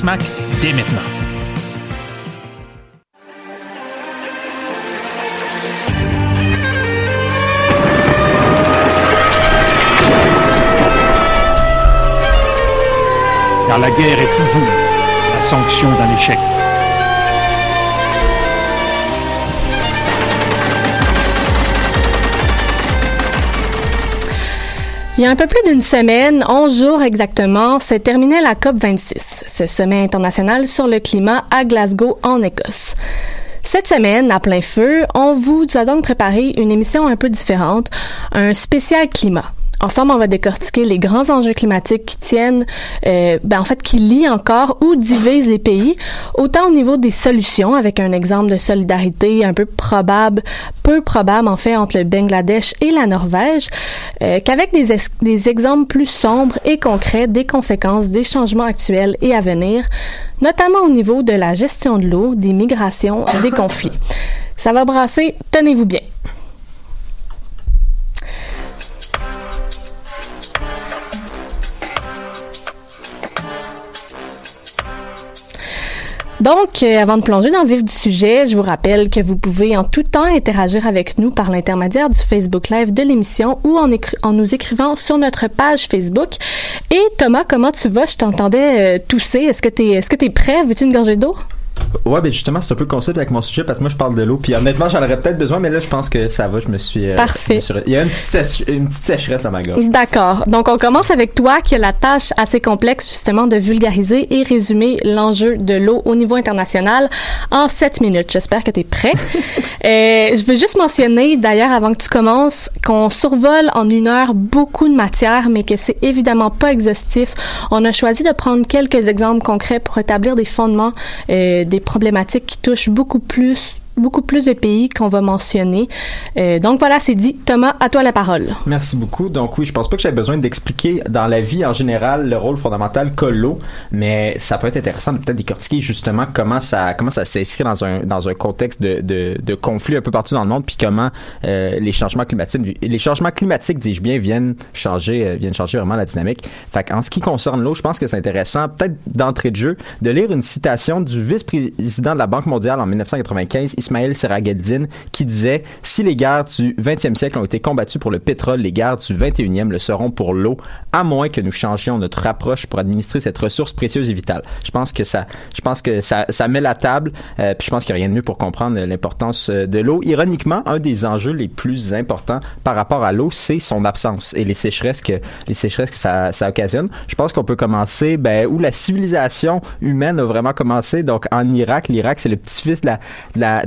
Dès maintenant. Car la guerre est toujours la sanction d'un échec. Il y a un peu plus d'une semaine, 11 jours exactement, s'est terminée la COP26, ce sommet international sur le climat à Glasgow, en Écosse. Cette semaine, à plein feu, on vous a donc préparé une émission un peu différente, un spécial climat. Ensemble, on va décortiquer les grands enjeux climatiques qui tiennent, euh, ben en fait, qui lient encore ou divisent les pays, autant au niveau des solutions, avec un exemple de solidarité un peu probable, peu probable en fait, entre le Bangladesh et la Norvège, euh, qu'avec des, des exemples plus sombres et concrets des conséquences des changements actuels et à venir, notamment au niveau de la gestion de l'eau, des migrations, des conflits. Ça va brasser, tenez-vous bien. Donc, euh, avant de plonger dans le vif du sujet, je vous rappelle que vous pouvez en tout temps interagir avec nous par l'intermédiaire du Facebook Live de l'émission ou en, nous écrivant sur notre page Facebook. Et Thomas, comment tu vas? Je t'entendais euh, tousser. Est-ce que tu es prêt? Veux-tu une gorgée d'eau? Ouais, ben justement, c'est un peu le concept avec mon sujet parce que moi je parle de l'eau. Puis honnêtement, j'en aurais peut-être besoin, mais là je pense que ça va. Je me suis. Euh, Parfait. Il y a une petite, une petite sécheresse à ma gorge. D'accord. Donc on commence avec toi qui a la tâche assez complexe justement de vulgariser et résumer l'enjeu de l'eau au niveau international en 7 minutes. J'espère que tu es prêt. euh, je veux juste mentionner d'ailleurs avant que tu commences qu'on survole en une heure beaucoup de matière, mais que c'est évidemment pas exhaustif. On a choisi de prendre quelques exemples concrets pour établir des fondements. Euh, des problématiques qui touchent beaucoup plus beaucoup plus de pays qu'on va mentionner. Euh, donc voilà, c'est dit. Thomas, à toi la parole. Merci beaucoup. Donc oui, je pense pas que j'avais besoin d'expliquer dans la vie en général le rôle fondamental qu'a l'eau, mais ça peut être intéressant de peut-être décortiquer justement comment ça comment ça s'inscrit dans un dans un contexte de, de, de, conflit un peu partout dans le monde, puis comment euh, les changements climatiques les changements climatiques, dis-je bien, viennent changer euh, viennent changer vraiment la dynamique. Fait en ce qui concerne l'eau, je pense que c'est intéressant, peut-être d'entrée de jeu, de lire une citation du vice-président de la Banque mondiale en 1995, Ismaël Serageldine, qui disait Si les guerres du 20e siècle ont été combattues pour le pétrole, les guerres du 21e le seront pour l'eau, à moins que nous changions notre approche pour administrer cette ressource précieuse et vitale. Je pense que ça, je pense que ça, met la table, euh, puis je pense qu'il n'y a rien de mieux pour comprendre l'importance euh, de l'eau. Ironiquement, un des enjeux les plus importants par rapport à l'eau, c'est son absence et les sécheresses que les sécheresses que ça, occasionne. Je pense qu'on peut commencer ben, où la civilisation humaine a vraiment commencé. Donc en Irak, l'Irak c'est le petit-fils de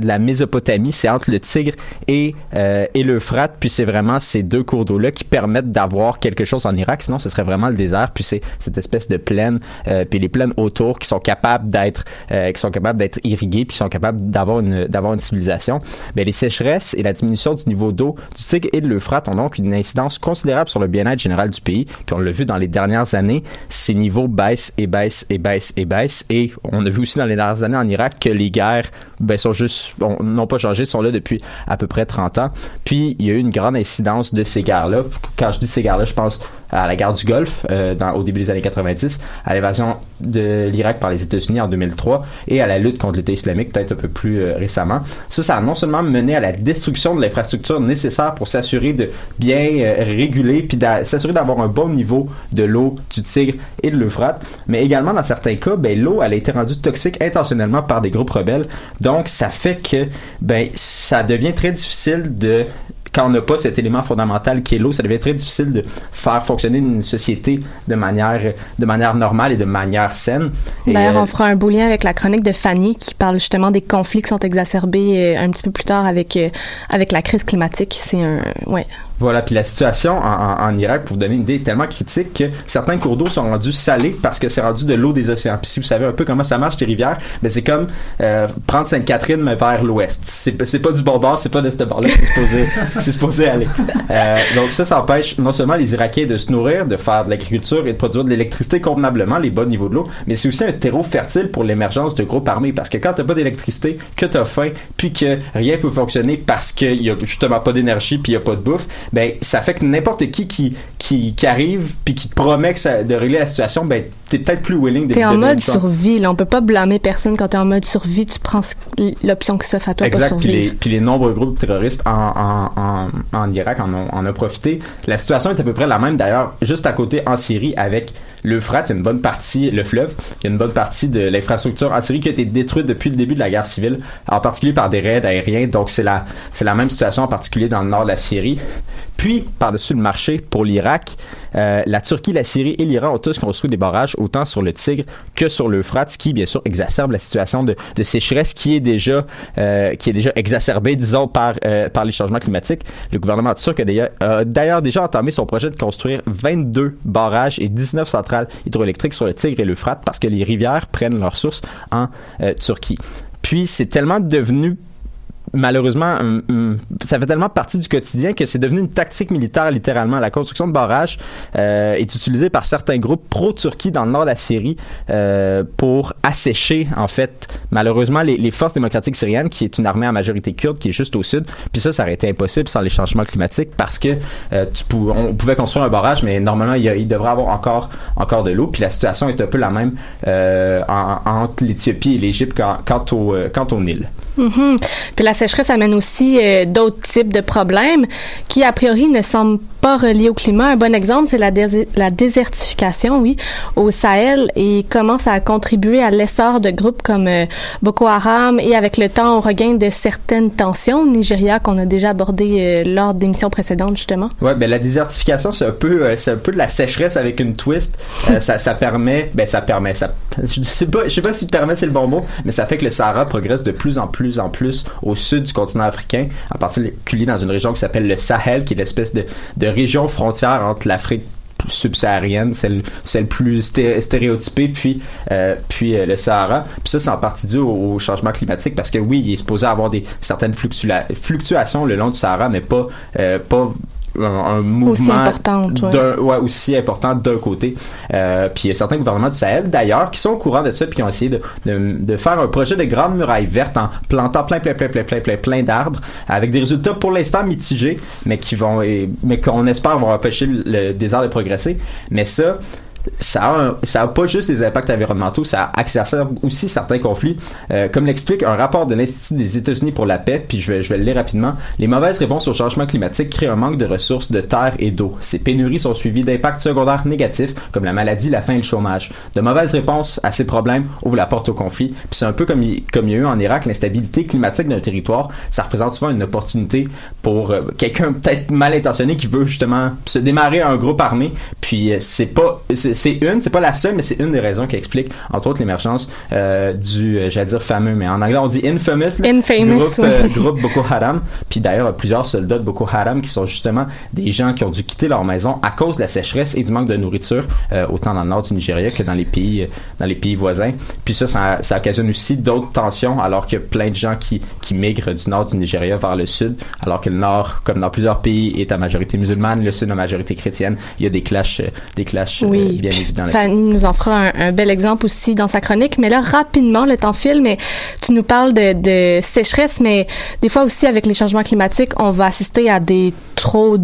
de la Mésopotamie, c'est entre le Tigre et, euh, et l'Euphrate, puis c'est vraiment ces deux cours d'eau-là qui permettent d'avoir quelque chose en Irak, sinon ce serait vraiment le désert, puis c'est cette espèce de plaine, euh, puis les plaines autour qui sont capables d'être euh, qui sont capables d'être irriguées, puis sont capables d'avoir une d'avoir une civilisation. Mais les sécheresses et la diminution du niveau d'eau du Tigre et de l'Euphrate ont donc une incidence considérable sur le bien-être général du pays, puis on l'a vu dans les dernières années, ces niveaux baissent et baissent et baissent et baissent, et on a vu aussi dans les dernières années en Irak que les guerres ben, sont juste n'ont pas changé, sont là depuis à peu près 30 ans. Puis il y a eu une grande incidence de ces guerres-là. Quand je dis ces guerres-là, je pense à la guerre du Golfe euh, au début des années 90, à l'évasion de l'Irak par les États-Unis en 2003 et à la lutte contre l'État islamique peut-être un peu plus euh, récemment. Ça, ça a non seulement mené à la destruction de l'infrastructure nécessaire pour s'assurer de bien euh, réguler puis s'assurer d'avoir un bon niveau de l'eau du Tigre et de l'Euphrate, mais également dans certains cas, ben, l'eau a été rendue toxique intentionnellement par des groupes rebelles. Donc ça fait que ben ça devient très difficile de quand on n'a pas cet élément fondamental qui est l'eau, ça devient très difficile de faire fonctionner une société de manière, de manière normale et de manière saine. D'ailleurs, on euh, fera un beau lien avec la chronique de Fanny qui parle justement des conflits qui sont exacerbés euh, un petit peu plus tard avec, euh, avec la crise climatique. C'est un, ouais, Voilà, puis la situation en, Irak, pour vous donner une idée, est tellement critique que certains cours d'eau sont rendus salés parce que c'est rendu de l'eau des océans. Puis si vous savez un peu comment ça marche, les rivières, ben c'est comme euh, prendre Sainte-Catherine mais vers l'ouest. C'est, pas du bon bord, c'est pas de ce bord-là c'est supposé, supposé aller. Euh, donc ça, ça empêche non seulement les Irakiens de se nourrir, de faire de l'agriculture et de produire de l'électricité convenablement, les bons niveaux de l'eau, mais c'est aussi un terreau fertile pour l'émergence de groupes armés parce que quand t'as pas d'électricité, que t'as faim, puis que rien peut fonctionner parce qu'il y a justement pas d'énergie puis il y a pas de bouffe, ben ça fait que n'importe qui qui, qui qui arrive puis qui te promet que ça, de régler la situation, ben t'es peut-être plus willing de T'es en mode survie, là. On peut pas blâmer personne quand t'es en mode survie. Tu prends l'option que ça fait à toi exact, pour survivre. Puis les, puis les nombreux groupes terroristes en, en, en, en Irak en ont, en ont profité. La situation est à peu près la même d'ailleurs, juste à côté en Syrie avec l'Euphrate, il y a une bonne partie, le fleuve, il y a une bonne partie de l'infrastructure en Syrie qui a été détruite depuis le début de la guerre civile, en particulier par des raids aériens. Donc c'est la, c'est la même situation en particulier dans le nord de la Syrie. Puis, par-dessus le marché pour l'Irak, euh, la Turquie, la Syrie et l'Iran ont tous construit des barrages autant sur le Tigre que sur l'Euphrate, ce qui, bien sûr, exacerbe la situation de, sécheresse qui est déjà euh, qui est déjà exacerbée, disons, par euh, par les changements climatiques. Le gouvernement turc a d'ailleurs, déjà entamé son projet de construire 22 barrages et 19 centrales hydroélectriques sur le Tigre et l'Euphrate parce que les rivières prennent leur source en Turquie. Puis, c'est tellement devenu malheureusement, hum, hum, ça fait tellement partie du quotidien que c'est devenu une tactique militaire littéralement. La construction de barrages euh, est utilisée par certains groupes pro-Turquie dans le nord de la Syrie euh, pour assécher, en fait, malheureusement, les, forces démocratiques syriennes, qui est une armée à majorité kurde, qui est juste au sud. Puis ça, ça aurait été impossible sans les changements climatiques parce que euh, tu on pouvait construire un barrage, mais normalement, il, y devrait avoir encore, encore de l'eau. Puis la situation est un peu la même en, entre l'Éthiopie et l'Égypte au, quant au Nil. -hmm. Puis la sécheresse amène aussi euh, d'autres types de problèmes qui, a priori, ne semblent pas reliés au climat. Un bon exemple, c'est la, dés la désertification, oui, au Sahel et comment ça a contribué à l'essor de groupes comme euh, Boko Haram et avec le temps au regain de certaines tensions au Nigeria qu'on a déjà abordé euh, lors d'émissions précédentes, justement. Ouais, ben la désertification, c'est un peu, euh, un peu de la sécheresse avec une twist. Ça, permet, ben ça permet, je sais je sais pas si permet c'est le bon mot, mais ça fait que le Sahara progresse de plus en plus en plus au sud du continent africain, en particulier dans une région qui s'appelle le Sahel, qui est l'espèce de, région frontière entre l'Afrique subsaharienne, celle, plus stéréotypée, puis, euh, puis euh, le Sahara. Puis ça, c'est en partie dû au, changement climatique parce que oui, il est supposé avoir des certaines fluctua fluctuations le long du Sahara, mais pas, euh, pas un, un mouvement aussi importante, ouais. ouais. aussi important d'un côté. Euh, puis il y a certains gouvernements du Sahel d'ailleurs qui sont au courant de ça puis qui ont essayé de, de, de, faire un projet de grande muraille verte en plantant plein plein plein plein plein plein plein d'arbres avec des résultats pour l'instant mitigés mais qui vont mais qu'on espère vont empêcher le, le désert de progresser. Mais ça ça a, un, ça a pas juste des impacts environnementaux, ça exacerbe aussi certains conflits. Euh, comme l'explique un rapport de l'Institut des États-Unis pour la paix, puis je vais, je vais le lire rapidement, les mauvaises réponses au changement climatique créent un manque de ressources de terre et d'eau. Ces pénuries sont suivies d'impacts secondaires négatifs, comme la maladie, la faim et le chômage. De mauvaises réponses à ces problèmes ouvrent la porte au conflit. Puis c'est un peu comme il, comme y a eu en Irak, l'instabilité climatique d'un territoire, ça représente souvent une opportunité pour euh, quelqu'un peut-être mal intentionné qui veut justement se démarrer un groupe armé. Puis euh, c'est pas une, c'est pas la seule, mais c'est une des raisons qui explique, entre autres, l'émergence euh, du, euh, j'allais dire fameux, mais en anglais on dit infamous, là, infamous groupe, oui. euh, groupe Boko Haram. Puis d'ailleurs, plusieurs soldats de Boko Haram qui sont justement des gens qui ont dû quitter leur maison à cause de la sécheresse et du manque de nourriture, euh, autant dans le nord du Nigeria que dans les pays, dans les pays voisins. Puis ça, ça, ça occasionne aussi d'autres tensions, alors qu'il y a plein de gens qui, qui migrent du nord du Nigeria vers le sud, alors que le nord, comme dans plusieurs pays, est à majorité musulmane, le sud à majorité chrétienne. Il y a des clashs, des clashs oui. Bien. Fanny nous en fera un, un, bel exemple aussi dans sa chronique. Mais là, rapidement, le temps file, mais tu nous parles de, de sécheresse, mais des fois aussi avec les changements climatiques, on va assister à des trop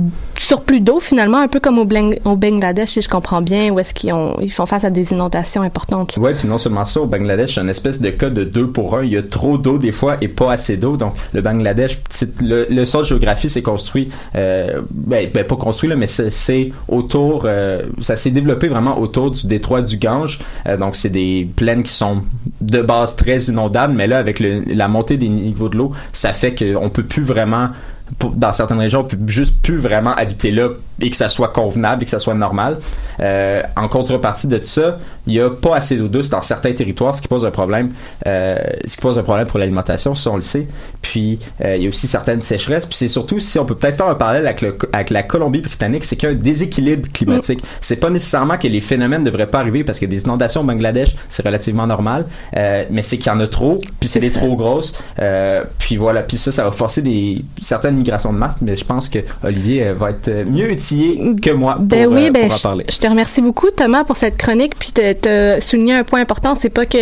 surplus d'eau finalement, un peu comme au, Bangladesh, si je comprends bien, où est-ce qu'ils ils font face à des inondations importantes. Oui, puis non seulement ça, au Bangladesh, c'est une espèce de cas de deux pour un. Il y a trop d'eau des fois et pas assez d'eau. Donc le Bangladesh, le, le sol de géographie s'est construit, euh, ben, ben, pas construit là, mais c'est autour, euh, ça s'est développé vraiment autour du détroit du Gange. Euh, donc c'est des plaines qui sont de base très inondables, mais là avec le, la montée des niveaux de l'eau, ça fait qu'on peut plus vraiment pour, dans certaines régions, on peut juste plus vraiment habiter là et que ça soit convenable et que ça soit normal. Euh, en contrepartie de ça, il n'y a pas assez d'eau douce dans certains territoires, ce qui pose un problème, euh, ce qui pose un problème pour l'alimentation, si on le sait. Puis euh, il y a aussi certaines sécheresses. Puis c'est surtout si on peut peut-être faire un parallèle avec, le, avec la Colombie-Britannique, c'est qu'il y a un déséquilibre climatique. C'est pas nécessairement que les phénomènes ne devraient pas arriver parce que des inondations au Bangladesh, c'est relativement normal, mais c'est qu'il y en a trop, puis c'est des trop grosses. Puis voilà, puis ça, ça va forcer des certaines migrations de masse. Mais je pense que Olivier euh, va être mieux outillé que moi pour, Ben oui, euh, ben pour en parler. je te remercie beaucoup Thomas pour cette chronique puis te, te souligner un point important, c'est pas que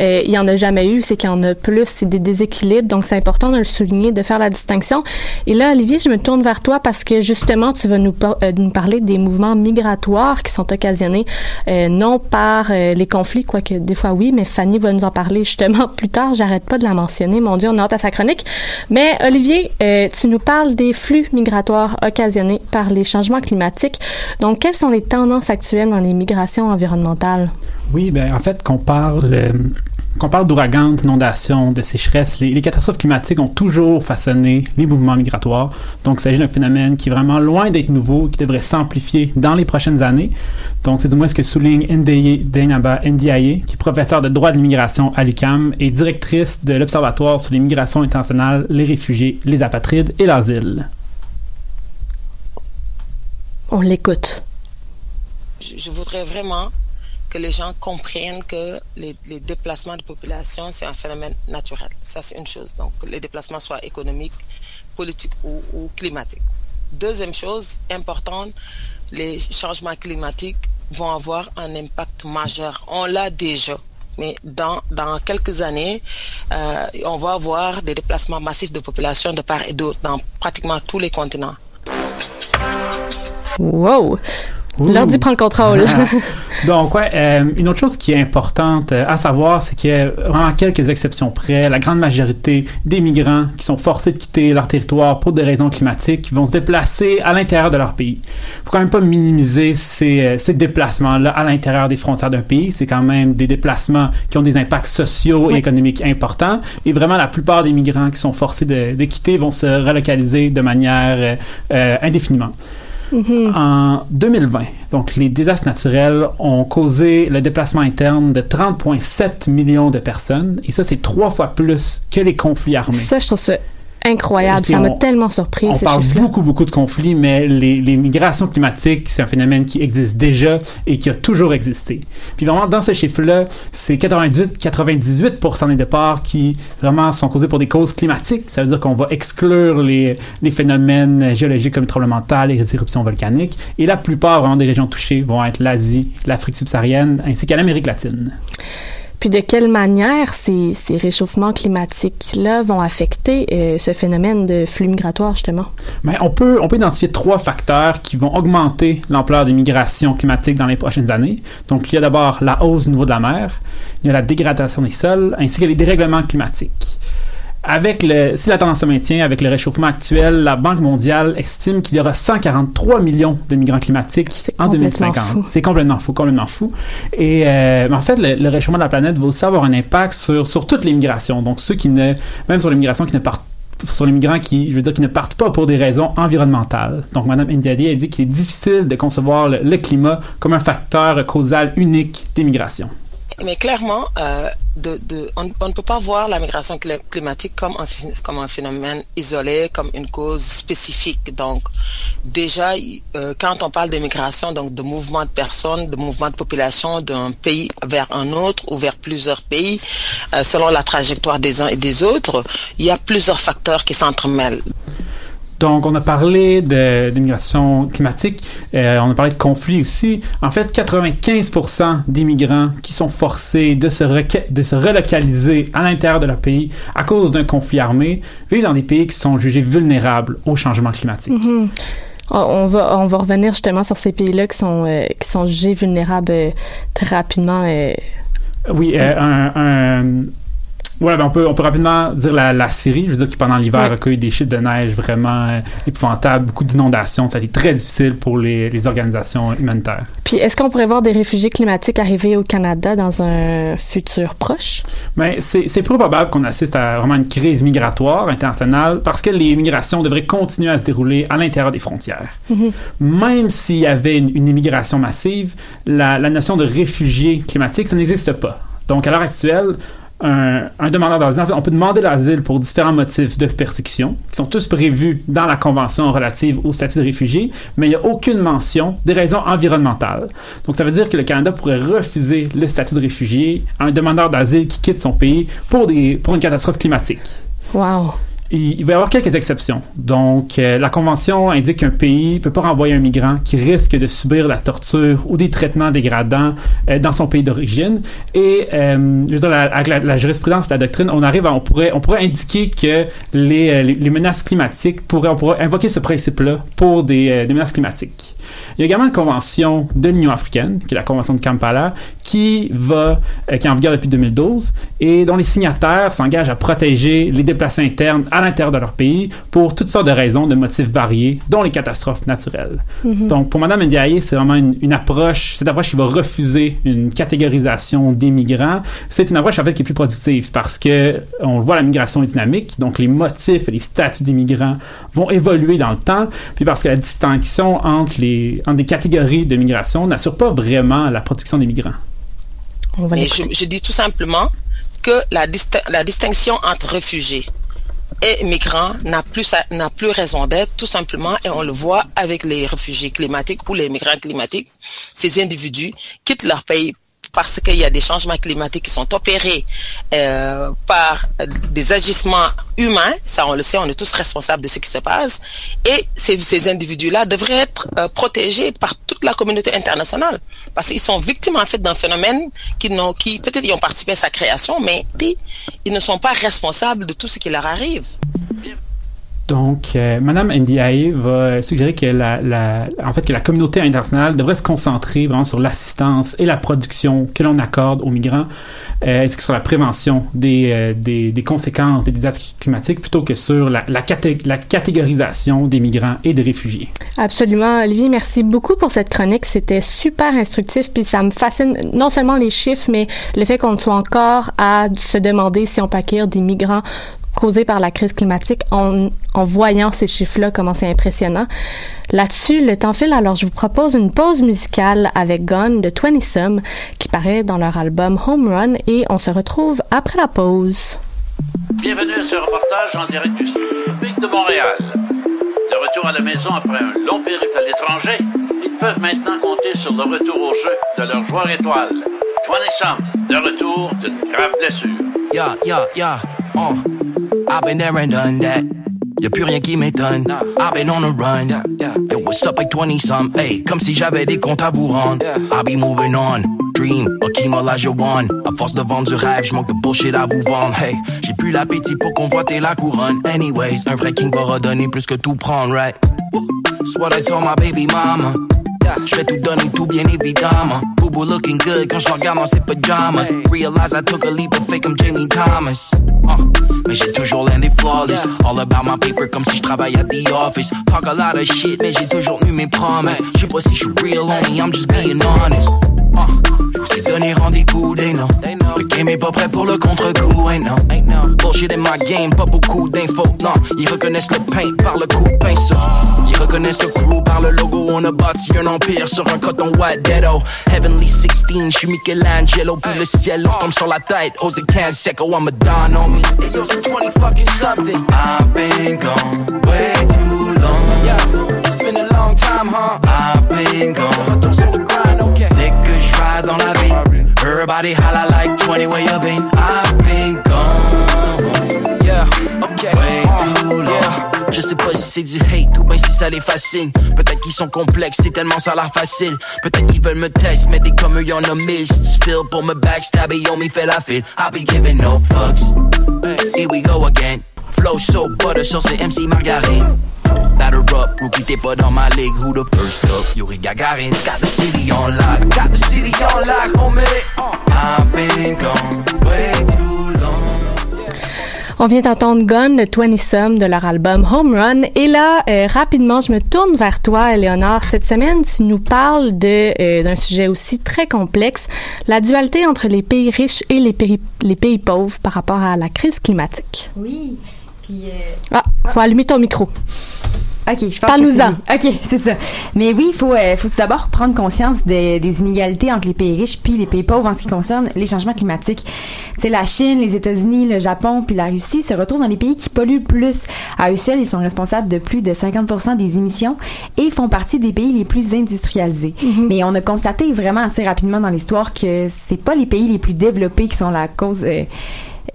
euh, il y en a jamais eu, c'est qu'il y en a plus, c'est des déséquilibres, donc c'est important de le souligner, de faire la distinction. Et là Olivier, je me tourne vers toi parce que justement tu vas nous, par- euh, nous parler des mouvements migratoires qui sont occasionnés euh, non par euh, les conflits, quoique des fois oui, mais Fanny va nous en parler justement plus tard. J'arrête pas de la mentionner, mon Dieu, on a hâte à sa chronique. Mais Olivier, euh, tu nous parles des flux migratoires occasionnés par les changements climatiques. Donc, quelles sont les tendances actuelles dans les migrations environnementales? Oui, ben en fait, qu'on parle, euh, qu'on parle d'ouragans, d'inondations, de sécheresses, les, les catastrophes climatiques ont toujours façonné les mouvements migratoires. Donc, il s'agit d'un phénomène qui est vraiment loin d'être nouveau, qui devrait s'amplifier dans les prochaines années. Donc, c'est du moins ce que souligne Ndeye Dainaba Ndiaye, qui est professeure de droit de l'immigration à l'UQAM et directrice de l'Observatoire sur les migrations internationales, les réfugiés, les apatrides et l'asile. On l'écoute. Je voudrais vraiment que les gens comprennent que les, déplacements de population, c'est un phénomène naturel. Ça, c'est une chose. Donc, les déplacements soient économiques, politiques ou, ou climatiques. Deuxième chose importante, les changements climatiques vont avoir un impact majeur. On l'a déjà. Mais dans, dans quelques années, euh, on va avoir des déplacements massifs de population de part et d'autre dans pratiquement tous les continents. Wow! L'ordi prend le contrôle. Donc, ouais, euh, une autre chose qui est importante euh, à savoir, c'est a vraiment quelques exceptions près. La grande majorité des migrants qui sont forcés de quitter leur territoire pour des raisons climatiques vont se déplacer à l'intérieur de leur pays. faut quand même pas minimiser ces, euh, ces déplacements-là à l'intérieur des frontières d'un pays. C'est quand même des déplacements qui ont des impacts sociaux et économiques importants. Et vraiment, la plupart des migrants qui sont forcés de, de quitter vont se relocaliser de manière euh, euh, Mhm. En 2020, donc les désastres naturels ont causé le déplacement interne de 30,7 millions de personnes. Et ça, c'est trois fois plus que les conflits armés. Ça, je trouve ça incroyable. Ça m'a tellement surpris, On ces parle beaucoup, beaucoup de conflits, mais les, les migrations climatiques, c'est un phénomène qui existe déjà et qui a toujours existé. Puis vraiment, dans ce chiffre-là, c'est 98, 98% des départs qui vraiment sont causés pour des causes climatiques. Ça veut dire qu'on va exclure les, les phénomènes géologiques comme les tremblements de terre, les éruptions volcaniques. Et la plupart vraiment des régions touchées vont être l'Asie, l'Afrique subsaharienne, ainsi qu'à l'Amérique latine. Puis de quelle manière ces, réchauffements climatiques-là vont affecter euh, ce phénomène de flux migratoire, justement? Mais on peut, on peut identifier trois facteurs qui vont augmenter l'ampleur des migrations climatiques dans les prochaines années. Donc, il y a d'abord la hausse du niveau de la mer, il y a la dégradation des sols, ainsi que les dérèglements climatiques. Avec le, si la tendance se maintient avec le réchauffement actuel, la Banque mondiale estime qu'il y aura 143 millions de migrants climatiques C'est en complètement 2050. fou. C'est complètement fou, complètement fou. Et euh, en fait, le, le réchauffement de la planète va aussi avoir un impact sur, sur toutes les migrations. Donc ceux qui ne, même sur les migrations qui ne partent sur les migrants qui, je veux dire, qui ne partent pas pour des raisons environnementales. Donc, Mme Ndiaye a dit qu'il est difficile de concevoir le, le climat comme un facteur causal unique des migrations. Mais clairement, euh, on, ne peut pas voir la migration cli- climatique comme un, phénomène isolé, comme une cause spécifique. Donc, déjà, euh, quand on parle de migration, donc de mouvement de personnes, de mouvement de population d'un pays vers un autre ou vers plusieurs pays, euh, selon la trajectoire des uns et des autres, il y a plusieurs facteurs qui s'entremêlent. Donc, on a parlé de, de migration climatique, euh, on a parlé de conflits aussi. En fait, 95% des migrants qui sont forcés de se, reca- de se relocaliser à l'intérieur de leur pays à cause d'un conflit armé vivent dans des pays qui sont jugés vulnérables au changement climatique. Mhm. On- On va, on va revenir justement sur ces pays-là qui sont, euh, qui sont jugés vulnérables euh, très rapidement. Oui, euh, un, un- Ouais, ben on peut, on peut rapidement dire la, la Syrie, je veux dire qui pendant l'hiver Ouais. a des chutes de neige vraiment euh, épouvantables, beaucoup d'inondations, ça a été très difficile pour les, les organisations humanitaires. Puis est-ce qu'on pourrait voir des réfugiés climatiques arriver au Canada dans un futur proche? Mais c'est c'est peu probable qu'on assiste à vraiment une crise migratoire internationale parce que les migrations devraient continuer à se dérouler à l'intérieur des frontières. Même s'il y avait une, une immigration massive, la, la notion de réfugié climatique, ça n'existe pas. Donc à l'heure actuelle, un, un demandeur d'asile, en fait, on peut demander l'asile pour différents motifs de persécution, qui sont tous prévus dans la Convention relative au statut de réfugié, mais il n'y a aucune mention des raisons environnementales. Donc ça veut dire que le Canada pourrait refuser le statut de réfugié à un demandeur d'asile qui quitte son pays pour, des, pour une catastrophe climatique. Wow. Il, va y avoir quelques exceptions. Donc, euh, la Convention indique qu'un pays ne peut pas renvoyer un migrant qui risque de subir la torture ou des traitements dégradants euh, dans son pays d'origine. Et, euh, dire, avec la, jurisprudence, la doctrine, on arrive à, on pourrait, on pourrait indiquer que les, menaces climatiques pourraient, on pourrait invoquer ce principe-là pour des, des menaces climatiques. Il y a également une convention de l'Union africaine, qui est la convention de Kampala, qui va, euh, qui est en vigueur depuis 2012 et dont les signataires s'engagent à protéger les déplacés internes à l'intérieur de leur pays pour toutes sortes de raisons, de motifs variés, dont les catastrophes naturelles. Donc, pour Mme Ndiaye, c'est vraiment une, une approche, cette approche qui va refuser une catégorisation des migrants. C'est une approche, en fait, qui est plus productive parce que on le voit, la migration est dynamique, donc les motifs et les statuts des migrants vont évoluer dans le temps, puis parce que la distinction entre les, entre des catégories de migration n'assure pas vraiment la protection des migrants. On va Mais je, dis tout simplement que la, distin- la distinction entre réfugiés et migrants n'a plus, sa- n'a plus raison d'être, tout simplement, et on le voit avec les réfugiés climatiques ou les migrants climatiques. Ces individus quittent leur pays parce qu'il y a des changements climatiques qui sont opérés euh, par des agissements humains, ça on le sait, on est tous responsables de ce qui se passe, et ces, individus-là devraient être euh, protégés par toute la communauté internationale, parce qu'ils sont victimes en fait d'un phénomène qui, qui peut-être ils ont participé à sa création, mais ils ne sont pas responsables de tout ce qui leur arrive. Donc, euh, Madame Ndiaye va suggérer que la, fait, que la communauté internationale devrait se concentrer vraiment sur l'assistance et la production que l'on accorde aux migrants, euh, sur la prévention des, euh, des, conséquences des désastres climatiques, plutôt que sur la, la, caté- la catégorisation des migrants et des réfugiés. Absolument, Olivier. Merci beaucoup pour cette chronique. C'était super instructif, puis ça me fascine non seulement les chiffres, mais le fait qu'on soit encore à se demander si on peut des migrants causés par la crise climatique en, en voyant ces chiffres-là, comment c'est impressionnant. Là-dessus, le temps file, alors je vous propose une pause musicale avec Gone de 20 Some qui paraît dans leur album Home Run et on se retrouve après la pause. Bienvenue à ce reportage en direct du Pic de Montréal. De retour à la maison après un long périple à l'étranger, ils peuvent maintenant compter sur le retour au jeu de leur joueur étoile. 20 Some, de retour d'une grave blessure. Yeah, yeah, yeah. Uh. I've been there and done that. Y'a plus rien qui m'étonne. I've been on the run. Yo, what's up avec 20 some? Hey, comme si j'avais des comptes à vous rendre. I'll be moving on. Dream, Hakim Olajuwon. À force de vendre du rêve, j'manque de bullshit à vous vendre. Hey, j'ai plus l'appétit pour convoiter la couronne. Anyways, un vrai king va redonner plus que tout prendre, right? It's what I told my baby mama. Je vais tout donner, tout bien évidemment. Boo looking good quand je regarde dans ses pajamas. Realize I took a leap of fake, I'm Jamie Thomas. Uh, mais j'ai toujours landé flawless. All about my paper comme si je travaille à the office. Talk a lot of shit, mais j'ai toujours eu mes promesses. Je sais pas si je suis real, homie, I'm just being honest. Uh, je vous ai donné rendez-vous, they know. Le game est pas prêt pour le contre-coup, ain't no. Bullshit in my game, pas beaucoup d'infos, non. Ils reconnaissent le pain par le coup de pinceau. Ils reconnaissent le crew par le logo. On a bâti un empire sur un coton white. Heavenly 16, j'suis Michelangelo. Puis le ciel leur tombe sur la tête. Jose Canseco, I'm a don on me. Hey yo, c'est 20 fucking something. I've been gone way too long. Yeah, it's been a long time, huh? I've been gone. Retour sur le grind, okay. Dès que j'ride dans la vie, everybody holla like 20 where you been. I've been gone. Yeah, okay. Way too uh, long. Yeah. Je sais pas si c'est du hate ou ben si ça les fascine. Peut-être qu'ils sont complexes, c'est tellement ça l'air facile. Peut-être qu'ils veulent me test, mais des comme eux y'en a tu feel pour me backstabber, yo, me fait la file. I'll be giving no fucks. Here we go again. Flow so butter sur ces MC Margarine. Batter up, rookie, t'es pas dans ma ligue. Who the first up? Yuri Gagarin. Got the city on lock. Got the city on lock, homie. I've been gone way. On vient d'entendre Gun, le 20 Some de leur album Home Run. Et là, euh, rapidement, je me tourne vers toi, Léonore. Cette semaine, tu nous parles de euh, d'un sujet aussi très complexe, la dualité entre les pays riches et les pays, les pays pauvres par rapport à la crise climatique. Oui. Puis. euh, Ah, faut allumer ton micro. OK, je pense Parle-nous-en. que c'est- OK, c'est ça. Mais oui, il faut, euh, faut tout d'abord prendre conscience des- des inégalités entre les pays riches puis les pays pauvres en ce qui concerne les changements climatiques. Tu sais, la Chine, les États-Unis, le Japon puis la Russie se retrouvent dans les pays qui polluent le plus. À eux seuls, ils sont responsables de plus de 50 des émissions et font partie des pays les plus industrialisés. Mais on a constaté vraiment assez rapidement dans l'histoire que c'est pas les pays les plus développés qui sont la cause... euh,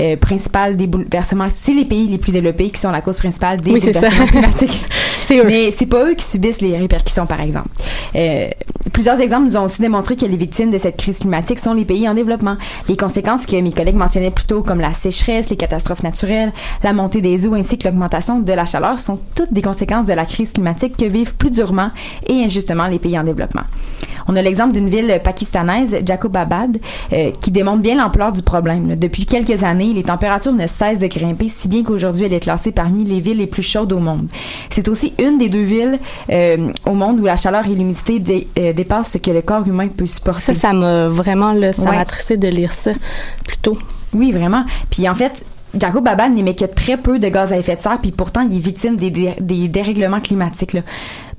euh, principale des bouleversements. C'est les pays les plus développés qui sont la cause principale des Oui, bouleversements climatiques. C'est eux. Mais c'est pas eux qui subissent les répercussions, par exemple. Euh, plusieurs exemples nous ont aussi démontré que les victimes de cette crise climatique sont les pays en développement. Les conséquences que mes collègues mentionnaient plus tôt, comme la sécheresse, les catastrophes naturelles, la montée des eaux ainsi que l'augmentation de la chaleur, sont toutes des conséquences de la crise climatique que vivent plus durement et injustement les pays en développement. On a l'exemple d'une ville pakistanaise, Jacobabad, euh, qui démontre bien l'ampleur du problème. Depuis quelques années, les températures ne cessent de grimper, si bien qu'aujourd'hui, elle est classée parmi les villes les plus chaudes au monde. C'est aussi une des deux villes euh, au monde où la chaleur et l'humidité euh, dépassent ce que le corps humain peut supporter. Ça, ça m'a vraiment, là, ça Ouais. m'a attristé de lire ça plus tôt. Oui, vraiment. Puis en fait, Jacob Babad n'émet que très peu de gaz à effet de serre, puis pourtant, il est victime des, dé- des dérèglements climatiques. là.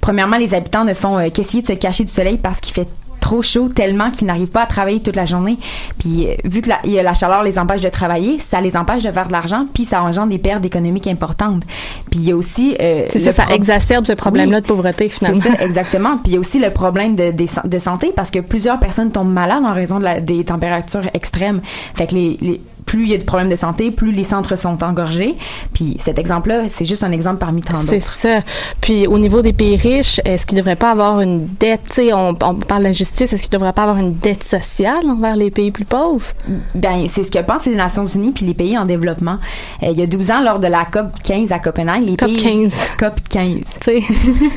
Premièrement, les habitants ne font euh, qu'essayer de se cacher du soleil parce qu'il fait trop chaud tellement qu'ils n'arrivent pas à travailler toute la journée. Puis euh, vu que la, y a la chaleur les empêche de travailler, ça les empêche de faire de l'argent, puis ça engendre des pertes économiques importantes. Puis il y a aussi... euh, C'est ça, ça exacerbe ce problème-là de pauvreté, finalement. ça, exactement. Puis il y a aussi le problème de, de santé parce que plusieurs personnes tombent malades en raison de la- des températures extrêmes. Fait que les, les- plus il y a de problèmes de santé, plus les centres sont engorgés. Puis cet exemple-là, c'est juste un exemple parmi tant C'est d'autres. ça. Puis au niveau des pays riches, est-ce qu'ils devraient pas avoir une dette, tu sais, on, on parle d'injustice, est-ce qu'ils devraient pas avoir une dette sociale envers les pays plus pauvres? Ben, c'est ce que pensent les Nations Unies puis les pays en développement. Euh, il y a 12 ans, lors de la COP 15 à Copenhague, les COP pays... 15. COP 15. Tu sais,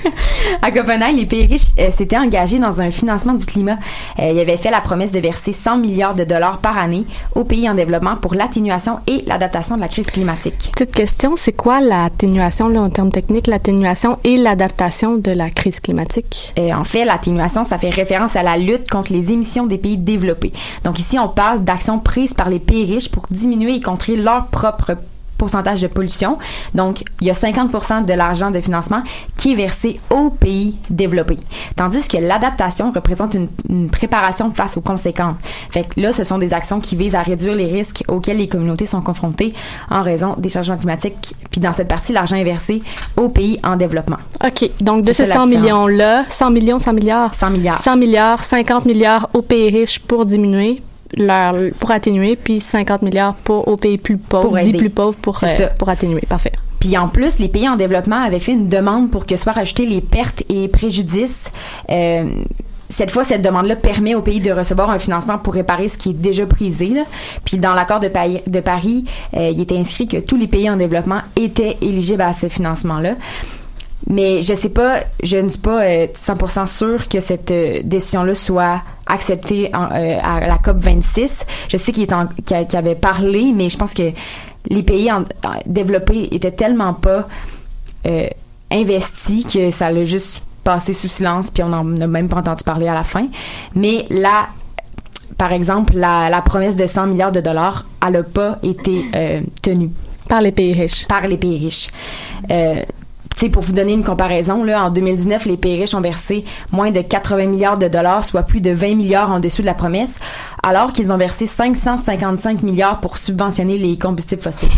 À Copenhague, les pays riches euh, s'étaient engagés dans un financement du climat. Euh, ils avaient fait la promesse de verser 100 milliards de dollars par année aux pays en développement pour l'atténuation et l'adaptation de la crise climatique. petite question, c'est quoi l'atténuation, là, en termes techniques, l'atténuation et l'adaptation de la crise climatique? Euh, en fait, l'atténuation, ça fait référence à la lutte contre les émissions des pays développés. Donc ici, on parle d'actions prises par les pays riches pour diminuer et contrer leur propre pourcentage de pollution. Donc, il y a 50% de l'argent de financement qui est versé aux pays développés. Tandis que l'adaptation représente une, une préparation face aux conséquences. Fait que là, ce sont des actions qui visent à réduire les risques auxquels les communautés sont confrontées en raison des changements climatiques. Puis dans cette partie, l'argent est versé aux pays en développement. OK. Donc, de ces ça, la 100 différence. millions-là, 100 millions, 100 milliards? 100 milliards. 100 milliards, 50 milliards aux pays riches pour diminuer leur, pour atténuer, puis 50 milliards pour, aux pays plus pauvres, Pour plus pauvres pour, euh, pour atténuer. Parfait. Puis en plus, les pays en développement avaient fait une demande pour que soient rajoutés les pertes et préjudices. Euh, cette fois, cette demande-là permet aux pays de recevoir un financement pour réparer ce qui est déjà brisé. là. Puis dans l'accord de, Paris- de Paris, euh, il était inscrit que tous les pays en développement étaient éligibles à ce financement-là. Mais je sais pas, je ne suis pas euh, 100% sûre que cette euh, décision-là soit acceptée en- euh, à la COP 26. Je sais qu'il qu'il avait parlé, mais je pense que les pays en- en- développés étaient tellement pas euh, investis que ça l'a juste passé sous silence, puis on n'en a même pas entendu parler à la fin. Mais là, par exemple, la, la promesse de 100 milliards de dollars, elle n'a pas été euh, tenue Par les pays riches. par les pays riches. Euh, sais, pour vous donner une comparaison, là, en 2019, les pays riches ont versé moins de 80 milliards de dollars, soit plus de 20 milliards en dessous de la promesse, alors qu'ils ont versé 555 milliards pour subventionner les combustibles fossiles.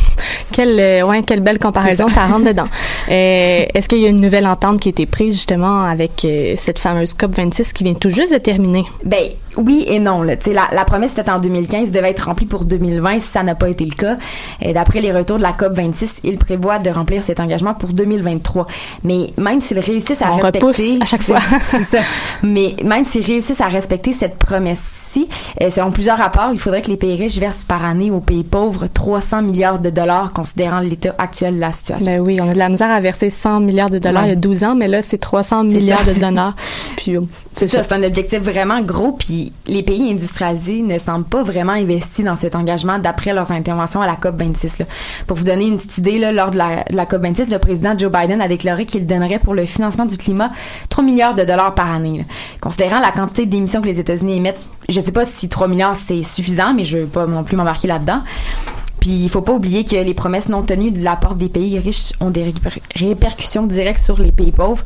Quelle, euh, ouais, quelle belle comparaison, ça. rentre dedans. Euh, Est-ce qu'il y a une nouvelle entente qui a été prise justement avec euh, cette fameuse COP26 qui vient tout juste de terminer? Ben oui et non. Là. La, la promesse faite en 2015 devait être remplie pour 2020 si ça n'a pas été le cas. Et D'après les retours de la COP 26, ils prévoient de remplir cet engagement pour 2023. Mais même s'ils réussissent à On respecter... repousse à chaque fois. Ça. Mais même s'ils réussissent à respecter cette promesse-ci, euh, selon plusieurs rapports, il faudrait que les pays riches versent par année aux pays pauvres 300 milliards de dollars considérant l'état actuel de la situation. Ben oui, on a de la misère à verser 100 milliards de dollars Ouais. il y a 12 ans, mais là, c'est 300 C'est milliards ça. de dollars. Puis, euh, C'est ça, c'est un objectif vraiment gros, puis les pays industrialisés ne semblent pas vraiment investis dans cet engagement d'après leurs interventions à la COP 26. là. Pour vous donner une petite idée, là, lors de la, de la COP 26, le président Joe Biden a déclaré qu'il donnerait pour le financement du climat 3 milliards de dollars par année. là. Considérant la quantité d'émissions que les États-Unis émettent, je sais pas si 3 milliards c'est suffisant, mais je veux pas non plus m'embarquer là-dedans. Puis il faut pas oublier que les promesses non tenues de la part des pays riches ont des réper- répercussions directes sur les pays pauvres.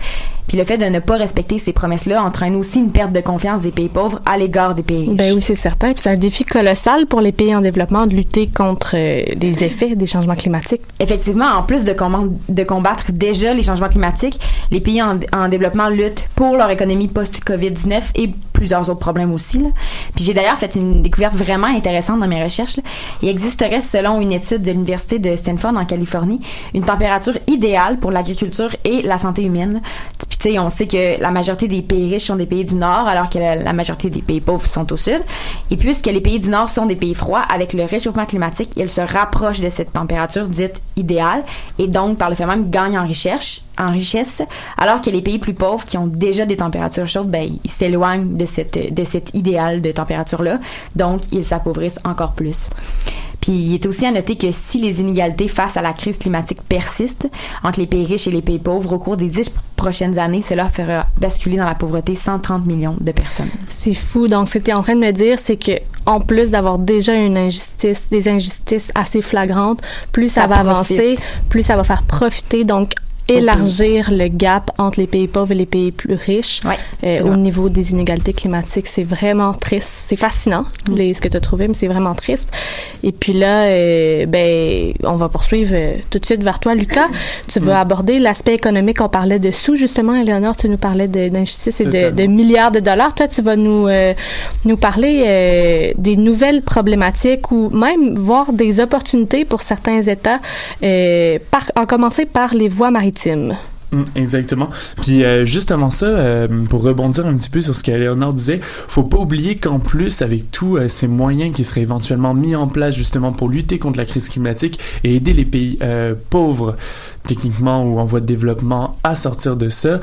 Puis le fait de ne pas respecter ces promesses-là entraîne aussi une perte de confiance des pays pauvres à l'égard des pays riches. Ben oui, c'est certain. Puis c'est un défi colossal pour les pays en développement de lutter contre euh, les effets des changements climatiques. Effectivement, en plus de, combattre déjà les changements climatiques, les pays en, en développement luttent pour leur économie post-COVID-19 et plusieurs autres problèmes aussi. là. Puis j'ai d'ailleurs fait une découverte vraiment intéressante dans mes recherches. Il existerait, selon une étude de l'Université de Stanford en Californie, une température idéale pour l'agriculture et la santé humaine. Puis tu sais, on sait que la majorité des pays riches sont des pays du Nord, alors que la, majorité des pays pauvres sont au Sud. Et puisque les pays du Nord sont des pays froids, avec le réchauffement climatique, ils se rapprochent de cette température dite idéale et donc par le fait même gagnent en richesse, en richesse, alors que les pays plus pauvres qui ont déjà des températures chaudes, ben ils s'éloignent de cette de cet idéal de température là, donc ils s'appauvrissent encore plus. Puis il est aussi à noter que si les inégalités face à la crise climatique persistent entre les pays riches et les pays pauvres au cours des dix prochaines années, cela fera basculer dans la pauvreté 130 millions de personnes. C'est fou. Donc, ce que tu es en train de me dire, c'est que en plus d'avoir déjà une injustice, des injustices assez flagrantes, plus ça, Ça va profite. avancer, plus ça va faire profiter. Donc, élargir le gap entre les pays pauvres et les pays plus riches Ouais, euh, au niveau des inégalités climatiques. C'est vraiment triste. C'est fascinant, Mm. les, ce que tu as trouvé, mais c'est vraiment triste. Et puis là, euh, ben, on va poursuivre euh, tout de suite vers toi, Lucas. Tu Mm. vas aborder l'aspect économique. On parlait de sous, justement. Éléonore, tu nous parlais d'injustice et de, de milliards de dollars. Toi, tu vas nous, euh, nous parler euh, des nouvelles problématiques ou même voir des opportunités pour certains États, euh, par, en commencer par les voies maritimes. Mm, Exactement. Puis euh, juste avant ça, euh, pour rebondir un petit peu sur ce qu'Éléonore disait, faut pas oublier qu'en plus, avec tous euh, ces moyens qui seraient éventuellement mis en place justement pour lutter contre la crise climatique et aider les pays euh, pauvres, techniquement ou en voie de développement, à sortir de ça,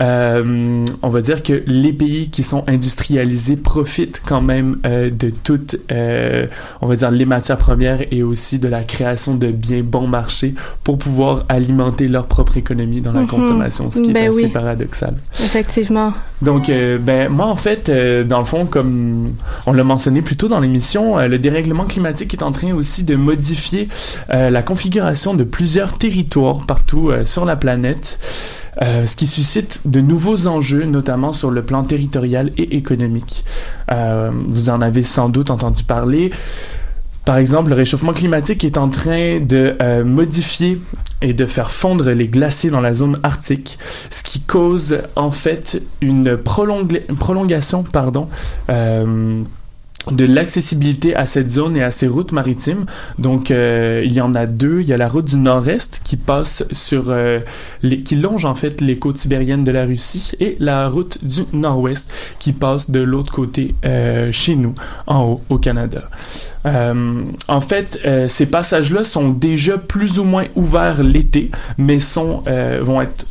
euh, on va dire que les pays qui sont industrialisés profitent quand même euh, de toutes, euh, on va dire, les matières premières et aussi de la création de biens bon marché pour pouvoir alimenter leur propre économie dans la Mhm. consommation, ce qui Ben est assez oui. paradoxal. Effectivement. Donc, euh, ben moi en fait, euh, dans le fond, comme on l'a mentionné plus tôt dans l'émission, euh, le dérèglement climatique est en train aussi de modifier euh, la configuration de plusieurs territoires partout euh, sur la planète. euh, ce qui suscite de nouveaux enjeux, notamment sur le plan territorial et économique. Euh, vous en avez sans doute entendu parler. Par exemple, le réchauffement climatique est en train de modifier et de faire fondre les glaciers dans la zone arctique, ce qui cause en fait une prolonga- prolongation pardon, de l'accessibilité à cette zone et à ces routes maritimes. Donc, euh, il y en a deux. Il y a la route du nord-est qui passe sur, euh, qui longe en fait les côtes sibériennes de la Russie et la route du nord-ouest qui passe de l'autre côté euh, chez nous, en haut, au Canada. Euh, en fait, ces passages-là sont déjà plus ou moins ouverts l'été, mais sont, vont être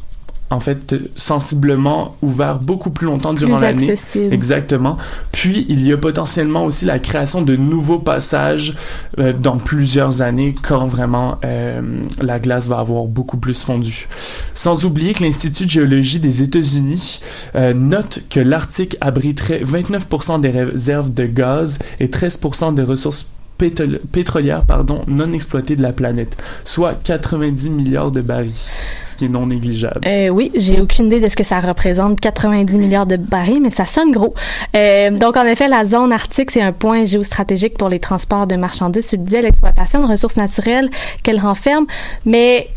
en fait sensiblement ouverts beaucoup plus longtemps durant l'année. Exactement. Puis il y a potentiellement aussi la création de nouveaux passages euh, dans plusieurs années quand vraiment euh, la glace va avoir beaucoup plus fondu. Sans oublier que l'Institut de géologie des États-Unis euh, note que l'Arctique abriterait 29% des réserves de gaz et 13% des ressources pétrolières pardon, non exploitées de la planète, soit 90 milliards de barils, ce qui est non négligeable. Euh, oui, j'ai aucune idée de ce que ça représente, 90 milliards de barils, mais ça sonne gros. Euh, donc, en effet, la zone arctique, c'est un point géostratégique pour les transports de marchandises. Tu le disais, l'exploitation de ressources naturelles qu'elle renferme, mais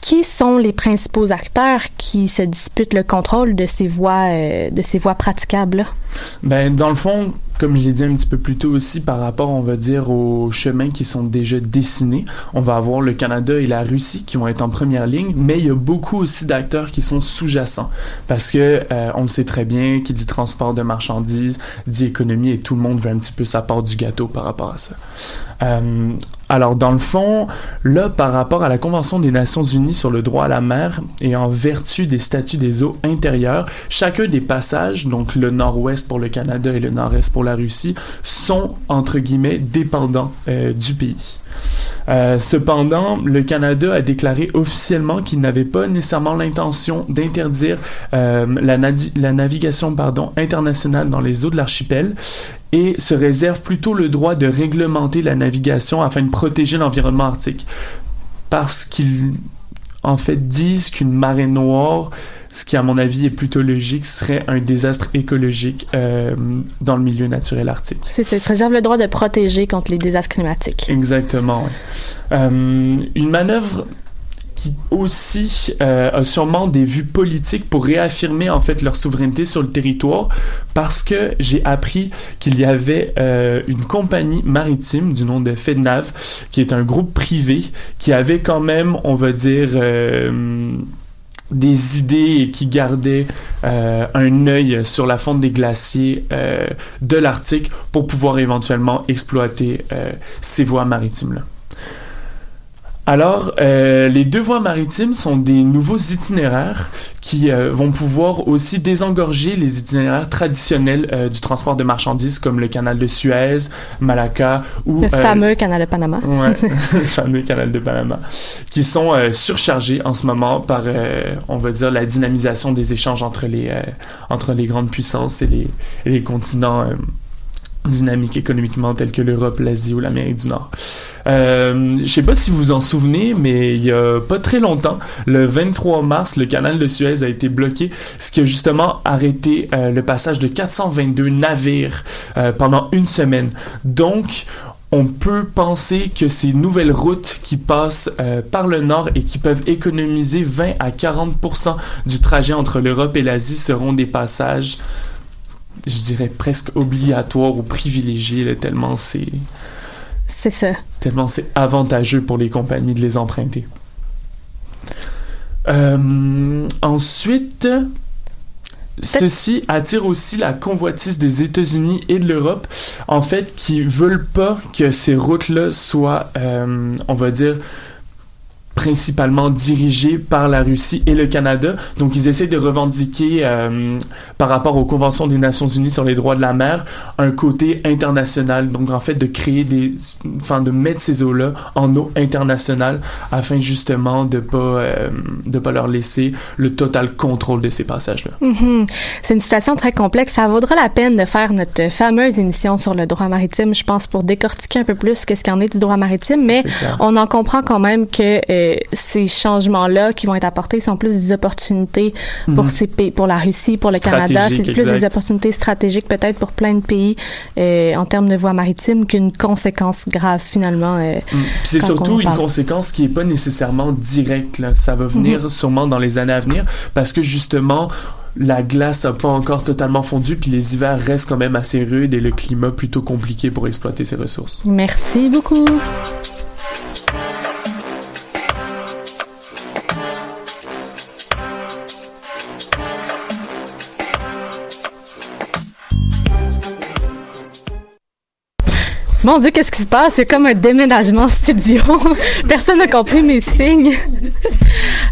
qui sont les principaux acteurs qui se disputent le contrôle de ces voies, euh, de ces voies praticables? Ben, dans le fond, comme je l'ai dit un petit peu plus tôt aussi, par rapport, on va dire, aux chemins qui sont déjà dessinés, on va avoir le Canada et la Russie qui vont être en première ligne, mais il y a beaucoup aussi d'acteurs qui sont sous-jacents. Parce que, euh, on le sait très bien, qui dit transport de marchandises, dit économie, et tout le monde veut un petit peu sa part du gâteau par rapport à ça. Euh, alors, dans le fond, là, par rapport à la Convention des Nations Unies sur le droit à la mer et en vertu des statuts des eaux intérieures, chacun des passages, donc le nord-ouest pour le Canada et le nord-est pour la Russie, sont, entre guillemets, dépendants euh, du pays. Euh, cependant, le Canada a déclaré officiellement qu'il n'avait pas nécessairement l'intention d'interdire euh, la, la, navigation pardon, internationale dans les eaux de l'archipel et se réserve plutôt le droit de réglementer la navigation afin de protéger l'environnement arctique. Parce qu'ils, en fait, disent qu'une marée noire ce qui à mon avis est plutôt logique, serait un désastre écologique euh, dans le milieu naturel arctique. C'est ça, se réserve le droit de protéger contre les désastres climatiques. Exactement, oui. Euh, une manœuvre qui aussi euh, a sûrement des vues politiques pour réaffirmer en fait leur souveraineté sur le territoire parce que j'ai appris qu'il y avait euh, une compagnie maritime du nom de FedNav qui est un groupe privé qui avait quand même on va dire euh, des idées qui gardait euh, un œil sur la fonte des glaciers euh, de l'Arctique pour pouvoir éventuellement exploiter euh, ces voies maritimes-là. Alors, euh, les deux voies maritimes sont des nouveaux itinéraires qui euh, vont pouvoir aussi désengorger les itinéraires traditionnels euh, du transport de marchandises comme le canal de Suez, Malacca ou... Le fameux canal de Panama. Ouais, le fameux canal de Panama, qui sont surchargés en ce moment par, on va dire, la dynamisation des échanges entre les, entre les grandes puissances et les, et les continents dynamiques économiquement tels que l'Europe, l'Asie ou l'Amérique du Nord. Euh, je sais pas si vous vous en souvenez, mais il y a pas très longtemps, le 23 mars, le canal de Suez a été bloqué, ce qui a justement arrêté euh, le passage de 422 navires euh, pendant une semaine. Donc, on peut penser que ces nouvelles routes qui passent euh, par le nord et qui peuvent économiser 20 à 40% du trajet entre l'Europe et l'Asie seront des passages, je dirais presque obligatoires ou privilégiés, tellement c'est c'est ça. Tellement c'est avantageux pour les compagnies de les emprunter. Euh, ensuite, ceci attire aussi la convoitise des États-Unis et de l'Europe, en fait, qui veulent pas que ces routes-là soient, euh, on va dire, principalement dirigés par la Russie et le Canada. Donc, ils essaient de revendiquer, euh, par rapport aux conventions des Nations Unies sur les droits de la mer, un côté international. Donc, en fait, de créer des, enfin, de mettre ces eaux-là en eau internationale afin justement de pas, euh, de pas leur laisser le total contrôle de ces passages-là. Mm-hmm. C'est une situation très complexe. Ça vaudra la peine de faire notre fameuse émission sur le droit maritime, je pense, pour décortiquer un peu plus qu'est-ce qu'il en est du droit maritime. Mais on en comprend quand même que euh, ces changements-là qui vont être apportés sont plus des opportunités pour mhm. ces pays, pour la Russie, pour le Canada. C'est plus des opportunités stratégiques peut-être pour plein de pays euh, en termes de voies maritimes qu'une conséquence grave finalement. Euh, mm. C'est surtout une conséquence qui est pas nécessairement directe. Là. Ça va venir mhm. sûrement dans les années à venir parce que justement la glace n'a pas encore totalement fondu, puis les hivers restent quand même assez rudes et le climat plutôt compliqué pour exploiter ces ressources. Merci beaucoup. Mon Dieu, qu'est-ce qui se passe? C'est comme un déménagement studio. Personne n'a compris mes signes.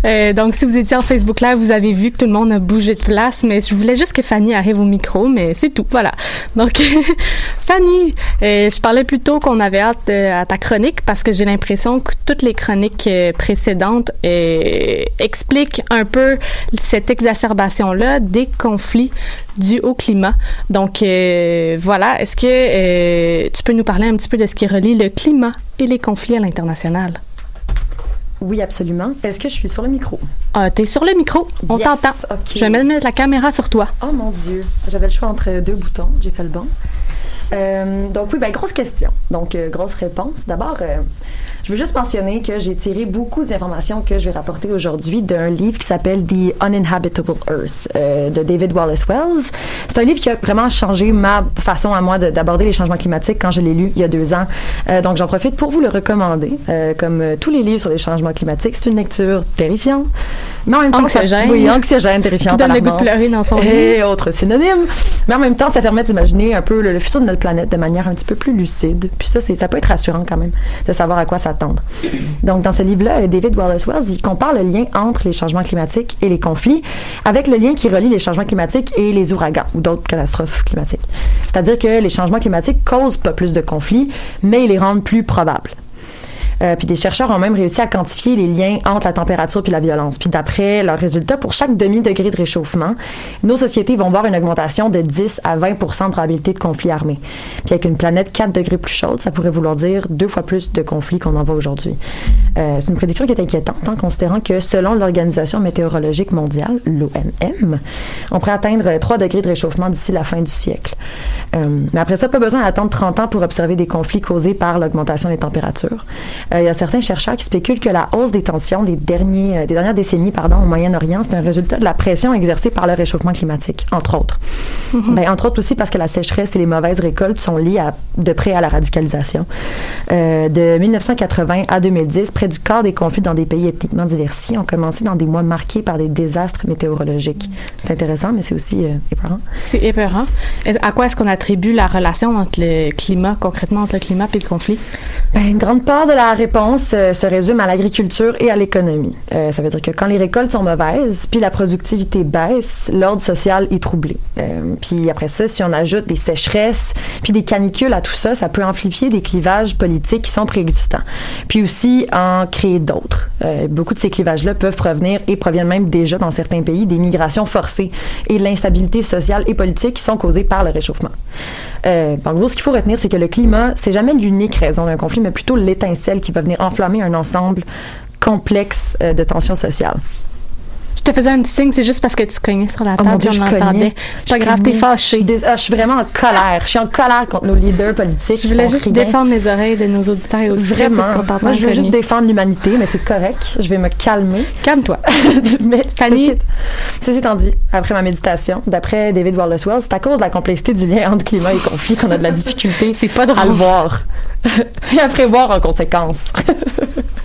Euh, donc, si vous étiez en Facebook Live, vous avez vu que tout le monde a bougé de place, mais je voulais juste que Fanny arrive au micro, mais c'est tout. Voilà. Donc, Fanny, euh, je parlais plutôt qu'on avait hâte euh, à ta chronique parce que j'ai l'impression que toutes les chroniques précédentes expliquent un peu cette exacerbation-là des conflits dus au climat. Donc, voilà. Est-ce que tu peux nous parler un petit peu de ce qui relie le climat et les conflits à l'international? Oui, absolument. Est-ce que je suis sur le micro? Ah, t'es sur le micro. On t'entend. Je vais mettre la caméra sur toi. Oh mon Dieu. J'avais le choix entre deux boutons. J'ai fait le bon. Euh, donc oui, ben grosse question. Donc, euh, grosse réponse. D'abord, euh, Je veux juste mentionner que j'ai tiré beaucoup d'informations que je vais rapporter aujourd'hui d'un livre qui s'appelle The Uninhabitable Earth euh, de David Wallace Wells. C'est un livre qui a vraiment changé ma façon à moi de- d'aborder les changements climatiques quand je l'ai lu il y a deux ans. Euh, donc j'en profite pour vous le recommander. Euh, comme euh, tous les livres sur les changements climatiques, c'est une lecture terrifiante. Mais en même temps, ça- Anxiogène. oui, anxiogène, terrifiante. Qui donne le goût de pleurer dans son Et lit. autres synonymes. Mais en même temps, ça permet d'imaginer un peu le, le futur de notre planète de manière un petit peu plus lucide. Puis ça, ça peut être rassurant quand même de savoir à quoi s'attendre. Donc, dans ce livre-là, David Wallace Wells, il compare le lien entre les changements climatiques et les conflits avec le lien qui relie les changements climatiques et les ouragans ou d'autres catastrophes climatiques. C'est-à-dire que les changements climatiques causent pas plus de conflits, mais ils les rendent plus probables. Euh, puis des chercheurs ont même réussi à quantifier les liens entre la température puis la violence. Puis d'après leurs résultats, pour chaque demi-degré de réchauffement, nos sociétés vont voir une augmentation de 10 à 20% de probabilité de conflits armés. Puis avec une planète 4 degrés plus chaude, ça pourrait vouloir dire deux fois plus de conflits qu'on en voit aujourd'hui. Euh, c'est une prédiction qui est inquiétante, en considérant que selon l'Organisation météorologique mondiale, l'ONM, on pourrait atteindre 3 degrés de réchauffement d'ici la fin du siècle. Euh, mais après ça, pas besoin d'attendre 30 ans pour observer des conflits causés par l'augmentation des températures. Euh, il y a certains chercheurs qui spéculent que la hausse des tensions des, derniers, euh, des dernières décennies pardon, au Moyen-Orient, c'est un résultat de la pression exercée par le réchauffement climatique, entre autres. Ben, entre autres aussi parce que la sécheresse et les mauvaises récoltes sont liées à- de près à la radicalisation. Euh, de 1980 à 2010, près du quart des conflits dans des pays ethniquement diversifiés ont commencé dans des mois marqués par des désastres météorologiques. C'est intéressant, mais c'est aussi euh, épeurant. C'est épeurant. À quoi est-ce qu'on attribue la relation entre le climat, concrètement entre le climat et le conflit? Ben, une grande part de la réponse euh, se résume à l'agriculture et à l'économie. Euh, ça veut dire que quand les récoltes sont mauvaises, puis la productivité baisse, l'ordre social est troublé. Euh, puis après ça, si on ajoute des sécheresses, puis des canicules à tout ça, ça peut amplifier des clivages politiques qui sont préexistants. Puis aussi en créer d'autres. Beaucoup de ces clivages-là peuvent provenir et proviennent même déjà dans certains pays des migrations forcées et de l'instabilité sociale et politique qui sont causées par le réchauffement. En gros, ce qu'il faut retenir, c'est que le climat, c'est jamais l'unique raison d'un conflit, mais plutôt l'étincelle qui va venir enflammer un ensemble complexe euh, de tensions sociales. Je te faisais un petit signe, c'est juste parce que tu cognais sur la Oh table mon Dieu, et je on l'entendait. C'est pas grave, t'es fâché. Je suis, dés- ah, je suis vraiment en colère. Je suis en colère contre nos leaders politiques. Je voulais juste défendre les oreilles de nos auditeurs et auditrices. Vraiment. ce Moi, je veux juste défendre l'humanité, mais c'est correct. Je vais me calmer. Calme-toi. mais Fanny? Ceci, ceci étant dit, après ma méditation, d'après David Wallace Wells, c'est à cause de la complexité du lien entre climat et conflit qu'on a de la difficulté C'est pas à le drôle. voir et à prévoir en conséquence.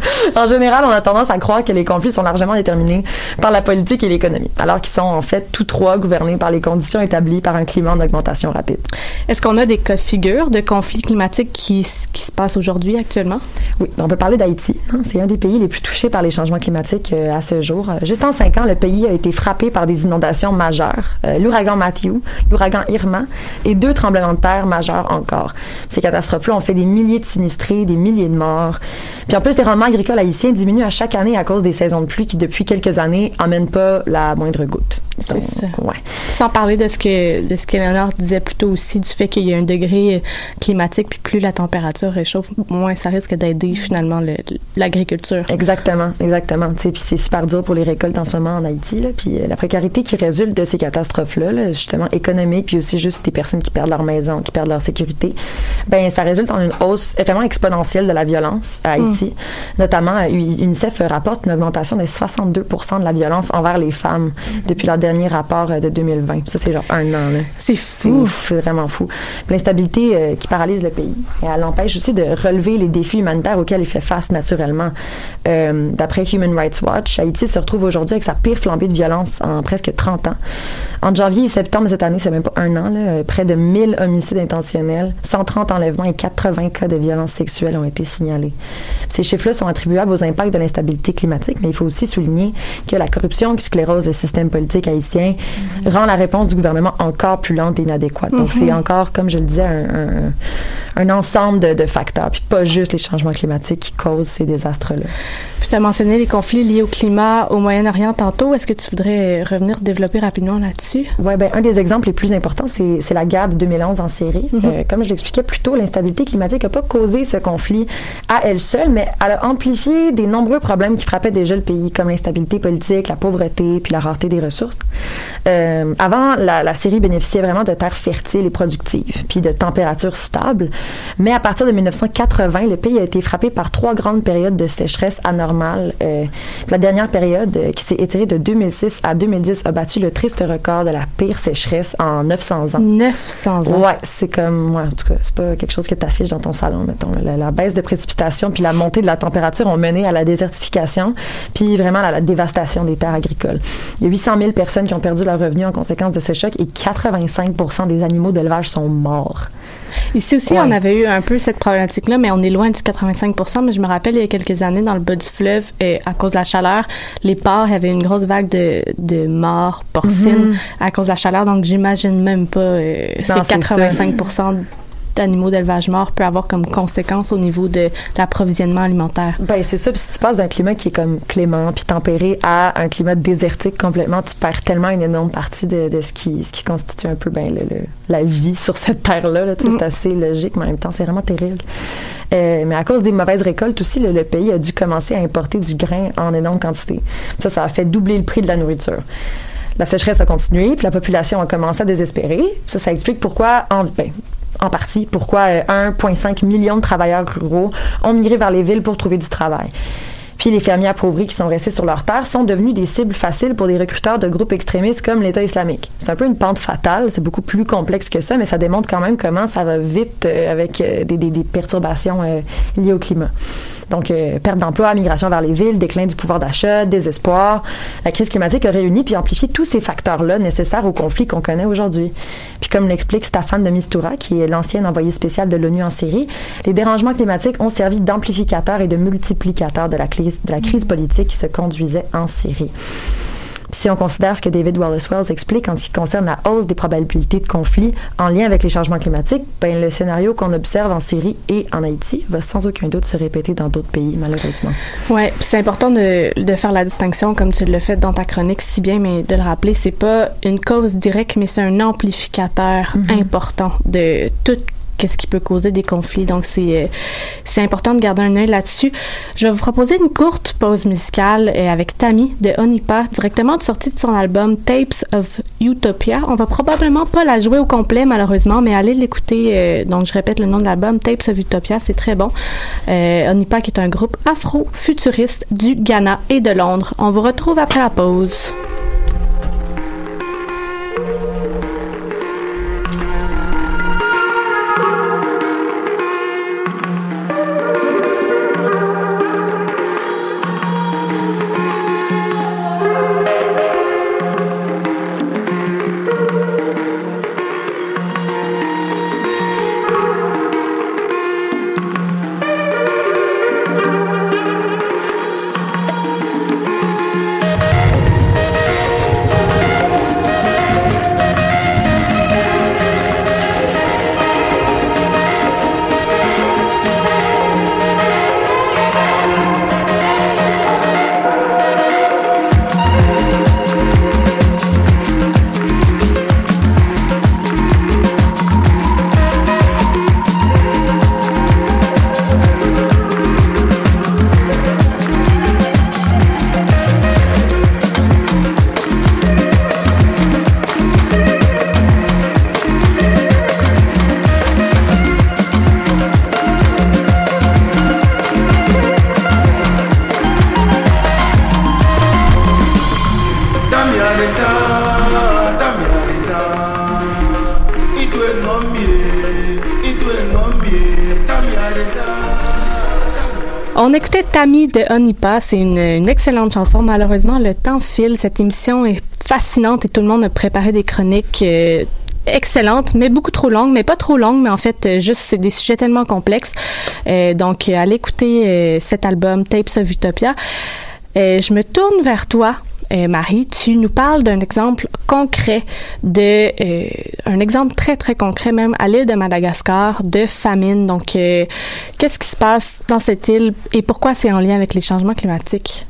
en général, on a tendance à croire que les conflits sont largement déterminés par la politique et l'économie, alors qu'ils sont en fait tous trois gouvernés par les conditions établies par un climat en augmentation rapide. Est-ce qu'on a des cas de figure de conflits climatiques qui, qui se passent aujourd'hui, actuellement? Oui, on peut parler d'Haïti. hein. C'est un des pays les plus touchés par les changements climatiques euh, à ce jour. Euh, Juste en cinq ans, le pays a été frappé par des inondations majeures, euh, l'ouragan Matthew, l'ouragan Irma et deux tremblements de terre majeurs encore. Ces catastrophes-là ont fait des milliers de sinistrés, des milliers de morts. Puis en plus, les rendements agricoles haïtiens diminuent à chaque année à cause des saisons de pluie qui, depuis quelques années, emmènent pas la moindre goutte. C'est ça. Ouais. Sans parler de ce que de ce qu'Eleanor disait plus tôt aussi, du fait qu'il y a un degré euh, climatique, puis plus la température réchauffe, moins ça risque d'aider finalement le- l'agriculture. Exactement, exactement. Puis c'est super dur pour les récoltes en ce moment en Haïti. Là. Puis euh, la précarité qui résulte de ces catastrophes-là, là, justement économiques, puis aussi juste des personnes qui perdent leur maison, qui perdent leur sécurité, ben ça résulte en une hausse vraiment exponentielle de la violence à Haïti. Notamment, euh, UNICEF rapporte une augmentation de 62% de la violence envers les femmes depuis leur dernier rapport euh, de 2020. Ça, c'est genre un an. C'est fou. C'est vraiment fou. L'instabilité euh, qui paralyse le pays. Et elle empêche aussi de relever les défis humanitaires auxquels il fait face naturellement. Euh, D'après Human Rights Watch, Haïti se retrouve aujourd'hui avec sa pire flambée de violence en presque 30 ans. En janvier et septembre de cette année, c'est même pas un an, là, près de 1000 homicides intentionnels, 130 enlèvements et 80 cas de violences sexuelles ont été signalés. Ces chiffres-là sont attribuables aux impacts de l'instabilité climatique, mais il faut aussi souligner que la corruption qui sclérose le système politique haïtien rend la réponse du gouvernement encore plus lente et inadéquate. Donc, c'est encore, comme je le disais, un, un- un ensemble de, de facteurs, puis pas juste les changements climatiques qui causent ces désastres-là. Puis tu as mentionné les conflits liés au climat au Moyen-Orient tantôt. Est-ce que tu voudrais revenir développer rapidement là-dessus? Oui, ben, un des exemples les plus importants, c'est c'est la guerre de 2011 en Syrie. Mhm. Euh, comme je l'expliquais plus tôt, l'instabilité climatique n'a pas causé ce conflit à elle seule, mais elle a amplifié des nombreux problèmes qui frappaient déjà le pays, comme l'instabilité politique, la pauvreté, puis la rareté des ressources. Euh, avant, la, la Syrie bénéficiait vraiment de terres fertiles et productives, puis de températures stables. Mais à partir de 1980, le pays a été frappé par trois grandes périodes de sécheresse anormale. Euh, la dernière période, euh, qui s'est étirée de 2006 à 2010, a battu le triste record de la pire sécheresse en 900 ans. 900 ans? Ouais, c'est comme, ouais, en tout cas, c'est pas quelque chose que tu affiches dans ton salon, mettons. La, la baisse de précipitation puis la montée de la température ont mené à la désertification puis vraiment à la dévastation des terres agricoles. Il y a 800 000 personnes qui ont perdu leur revenu en conséquence de ce choc et 85 des animaux d'élevage sont morts. Ici aussi, on avait eu un peu cette problématique-là, mais on est loin du 85 Mais je me rappelle, il y a quelques années, dans le bas du fleuve, euh, à cause de la chaleur, les porcs, avait une grosse vague de, de morts porcines Mhm. à cause de la chaleur. Donc, j'imagine même pas euh, Non, c'est 85 d'animaux d'élevage morts peut avoir comme conséquence au niveau de l'approvisionnement alimentaire? Ben c'est ça. Puis si tu passes d'un climat qui est comme clément puis tempéré à un climat désertique complètement, tu perds tellement une énorme partie de, de ce qui ce qui constitue un peu ben le, le- la vie sur cette terre là. Mm. C'est assez logique, mais en même temps c'est vraiment terrible. Euh, mais à cause des mauvaises récoltes aussi, le, le pays a dû commencer à importer du grain en énorme quantité. Ça, ça a fait doubler le prix de la nourriture. La sécheresse a continué, puis la population a commencé à désespérer. Ça, ça explique pourquoi, en, ben, en partie, pourquoi euh, 1,5 million de travailleurs ruraux ont migré vers les villes pour trouver du travail. Puis les fermiers appauvris qui sont restés sur leur terre sont devenus des cibles faciles pour des recruteurs de groupes extrémistes comme l'État islamique. C'est un peu une pente fatale, c'est beaucoup plus complexe que ça, mais ça démontre quand même comment ça va vite euh, avec euh, des, perturbations euh, liées au climat. Donc, euh, perte d'emploi, migration vers les villes, déclin du pouvoir d'achat, désespoir. La crise climatique a réuni puis amplifié tous ces facteurs-là nécessaires au conflit qu'on connaît aujourd'hui. Puis comme l'explique Stéphane de Mistura, qui est l'ancien envoyé spécial de l'ONU en Syrie, les dérangements climatiques ont servi d'amplificateurs et de crise, de la crise politique qui se conduisait en Syrie. Si on considère ce que David Wallace Wells explique en ce qui concerne la hausse des probabilités de conflits en lien avec les changements climatiques, ben le scénario qu'on observe en Syrie et en Haïti va sans aucun doute se répéter dans d'autres pays, malheureusement. Puis c'est important de, de faire la distinction, comme tu l'as fait dans ta chronique si bien, mais de le rappeler, c'est pas une cause directe, mais c'est un amplificateur important de tout qu'est-ce qui peut causer des conflits. Donc, c'est euh, c'est important de garder un œil là-dessus. Je vais vous proposer une courte pause musicale euh, avec Tammy de Onipa, directement de sortie de son album Tapes of Utopia. On va probablement pas la jouer au complet, malheureusement, mais allez l'écouter. euh, donc, je répète le nom de l'album, Tapes of Utopia, c'est très bon. Euh, Onipa, qui est un groupe afro-futuriste du Ghana et de Londres. On vous retrouve après la pause. Tammy de Onipa. C'est une, excellente chanson. Malheureusement, le temps file. Cette émission est fascinante et tout le monde a préparé des chroniques euh, excellentes, mais beaucoup trop longues, mais pas trop longues, mais en fait, euh, juste, c'est des sujets tellement complexes. Euh, donc, euh, allez écouter cet album, Tapes of Utopia. Je me tourne vers toi. Marie, tu nous parles d'un exemple concret de, un exemple très très concret même à l'île de Madagascar de famine. Donc, qu'est-ce qui se passe dans cette île et pourquoi c'est en lien avec les changements climatiques?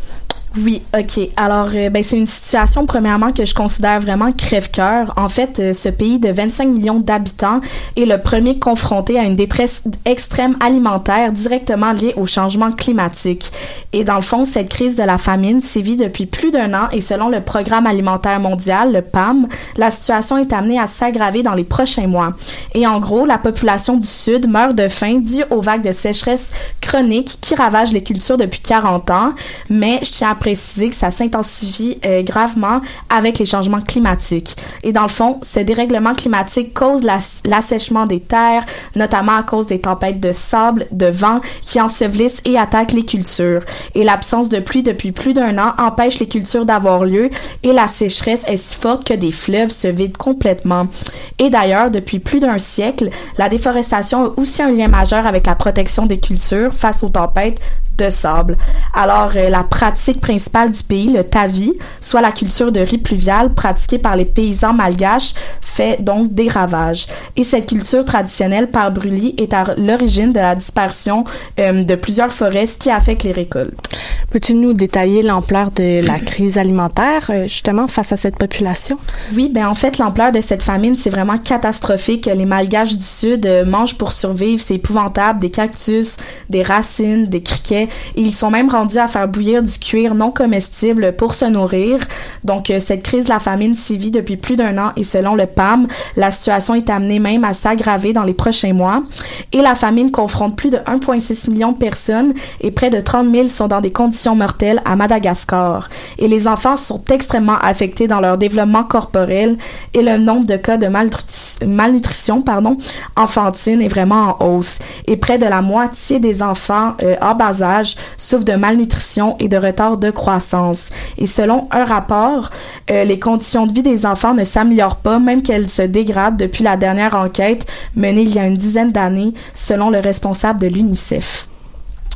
Oui, ok. Alors, euh, ben, c'est une situation, premièrement, que je considère vraiment crève-cœur. En fait, euh, ce pays de 25 millions d'habitants est le premier confronté à une détresse extrême alimentaire directement liée au changement climatique. Et dans le fond, cette crise de la famine sévit depuis plus d'un an et selon le Programme alimentaire mondial, le PAM, la situation est amenée à s'aggraver dans les prochains mois. Et en gros, la population du Sud meurt de faim due aux vagues de sécheresse chroniques qui ravagent les cultures depuis 40 ans. Mais je tiens préciser que ça s'intensifie euh, gravement avec les changements climatiques. Et dans le fond, ce dérèglement climatique cause l'as- l'assèchement des terres, notamment à cause des tempêtes de sable, de vent qui ensevelissent et attaquent les cultures. Et l'absence de pluie depuis plus d'un an empêche les cultures d'avoir lieu et la sécheresse est si forte que des fleuves se vident complètement. Et d'ailleurs, depuis plus d'un siècle, la déforestation a aussi un lien majeur avec la protection des cultures face aux tempêtes de sable. Alors, euh, la pratique principale du pays, le tavi, soit la culture de riz pluvial pratiquée par les paysans malgaches, fait donc des ravages. Et cette culture traditionnelle par brûlis est à l'origine de la dispersion euh, de plusieurs forêts, ce qui affecte les récoltes. Peux-tu nous détailler l'ampleur de la crise alimentaire, euh, justement, face à cette population? Oui, ben en fait, l'ampleur de cette famine, c'est vraiment catastrophique. Les Malgaches du Sud euh, mangent pour survivre, c'est épouvantable, des cactus, des racines, des criquets, et ils sont même rendus à faire bouillir du cuir non comestible pour se nourrir. Donc, euh, cette crise de la famine sévit depuis plus d'un an, et selon le PAM, la situation est amenée même à s'aggraver dans les prochains mois. Et la famine confronte plus de 1,6 million de personnes, et près de 30 000 sont dans des conditions mortelles à Madagascar. Et les enfants sont extrêmement affectés dans leur développement corporel, et le nombre de cas de malnutri- malnutrition pardon, enfantine est vraiment en hausse. Et près de la moitié des enfants euh, en bas souffrent de malnutrition et de retard de croissance. Et selon un rapport, euh, les conditions de vie des enfants ne s'améliorent pas, même qu'elles se dégradent depuis la dernière enquête menée il y a une dizaine d'années, selon le responsable de l'UNICEF.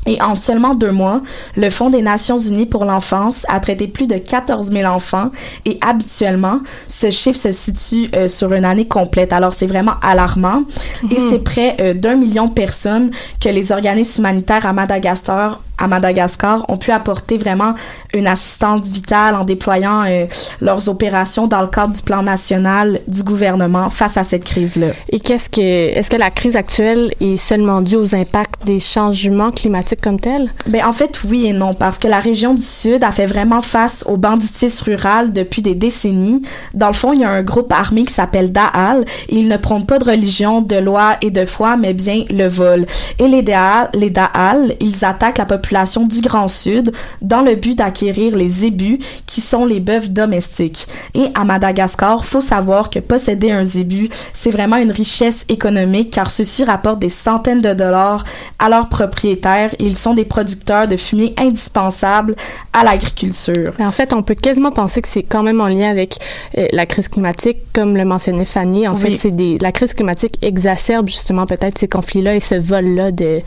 Et en seulement deux mois, le Fonds des Nations Unies pour l'enfance a traité plus de 14 000 enfants et habituellement, ce chiffre se situe euh, sur une année complète. Alors c'est vraiment alarmant. Et c'est près euh, d'un million de personnes que les organismes humanitaires à Madagascar à Madagascar ont pu apporter vraiment une assistance vitale en déployant euh, leurs opérations dans le cadre du plan national du gouvernement face à cette crise-là. Et qu'est-ce que, est-ce que la crise actuelle est seulement due aux impacts des changements climatiques comme tels? Ben, en fait, oui et non, parce que la région du Sud a fait vraiment face au banditisme rural depuis des décennies. Dans le fond, il y a un groupe armé qui s'appelle Da'al et ils ne prônent pas de religion, de loi et de foi, mais bien le vol. Et les Da'al, les Da'al, ils attaquent la population du Grand Sud dans le but d'acquérir les zébus, qui sont les bœufs domestiques. Et à Madagascar, faut savoir que posséder un zébu, c'est vraiment une richesse économique car ceux-ci rapportent des centaines de dollars à leurs propriétaires et ils sont des producteurs de fumier indispensables à l'agriculture. En fait, on peut quasiment penser que c'est quand même en lien avec euh, la crise climatique, comme le mentionnait Fanny. En Oui. fait, c'est des, la crise climatique exacerbe justement peut-être ces conflits-là et ce vol-là de,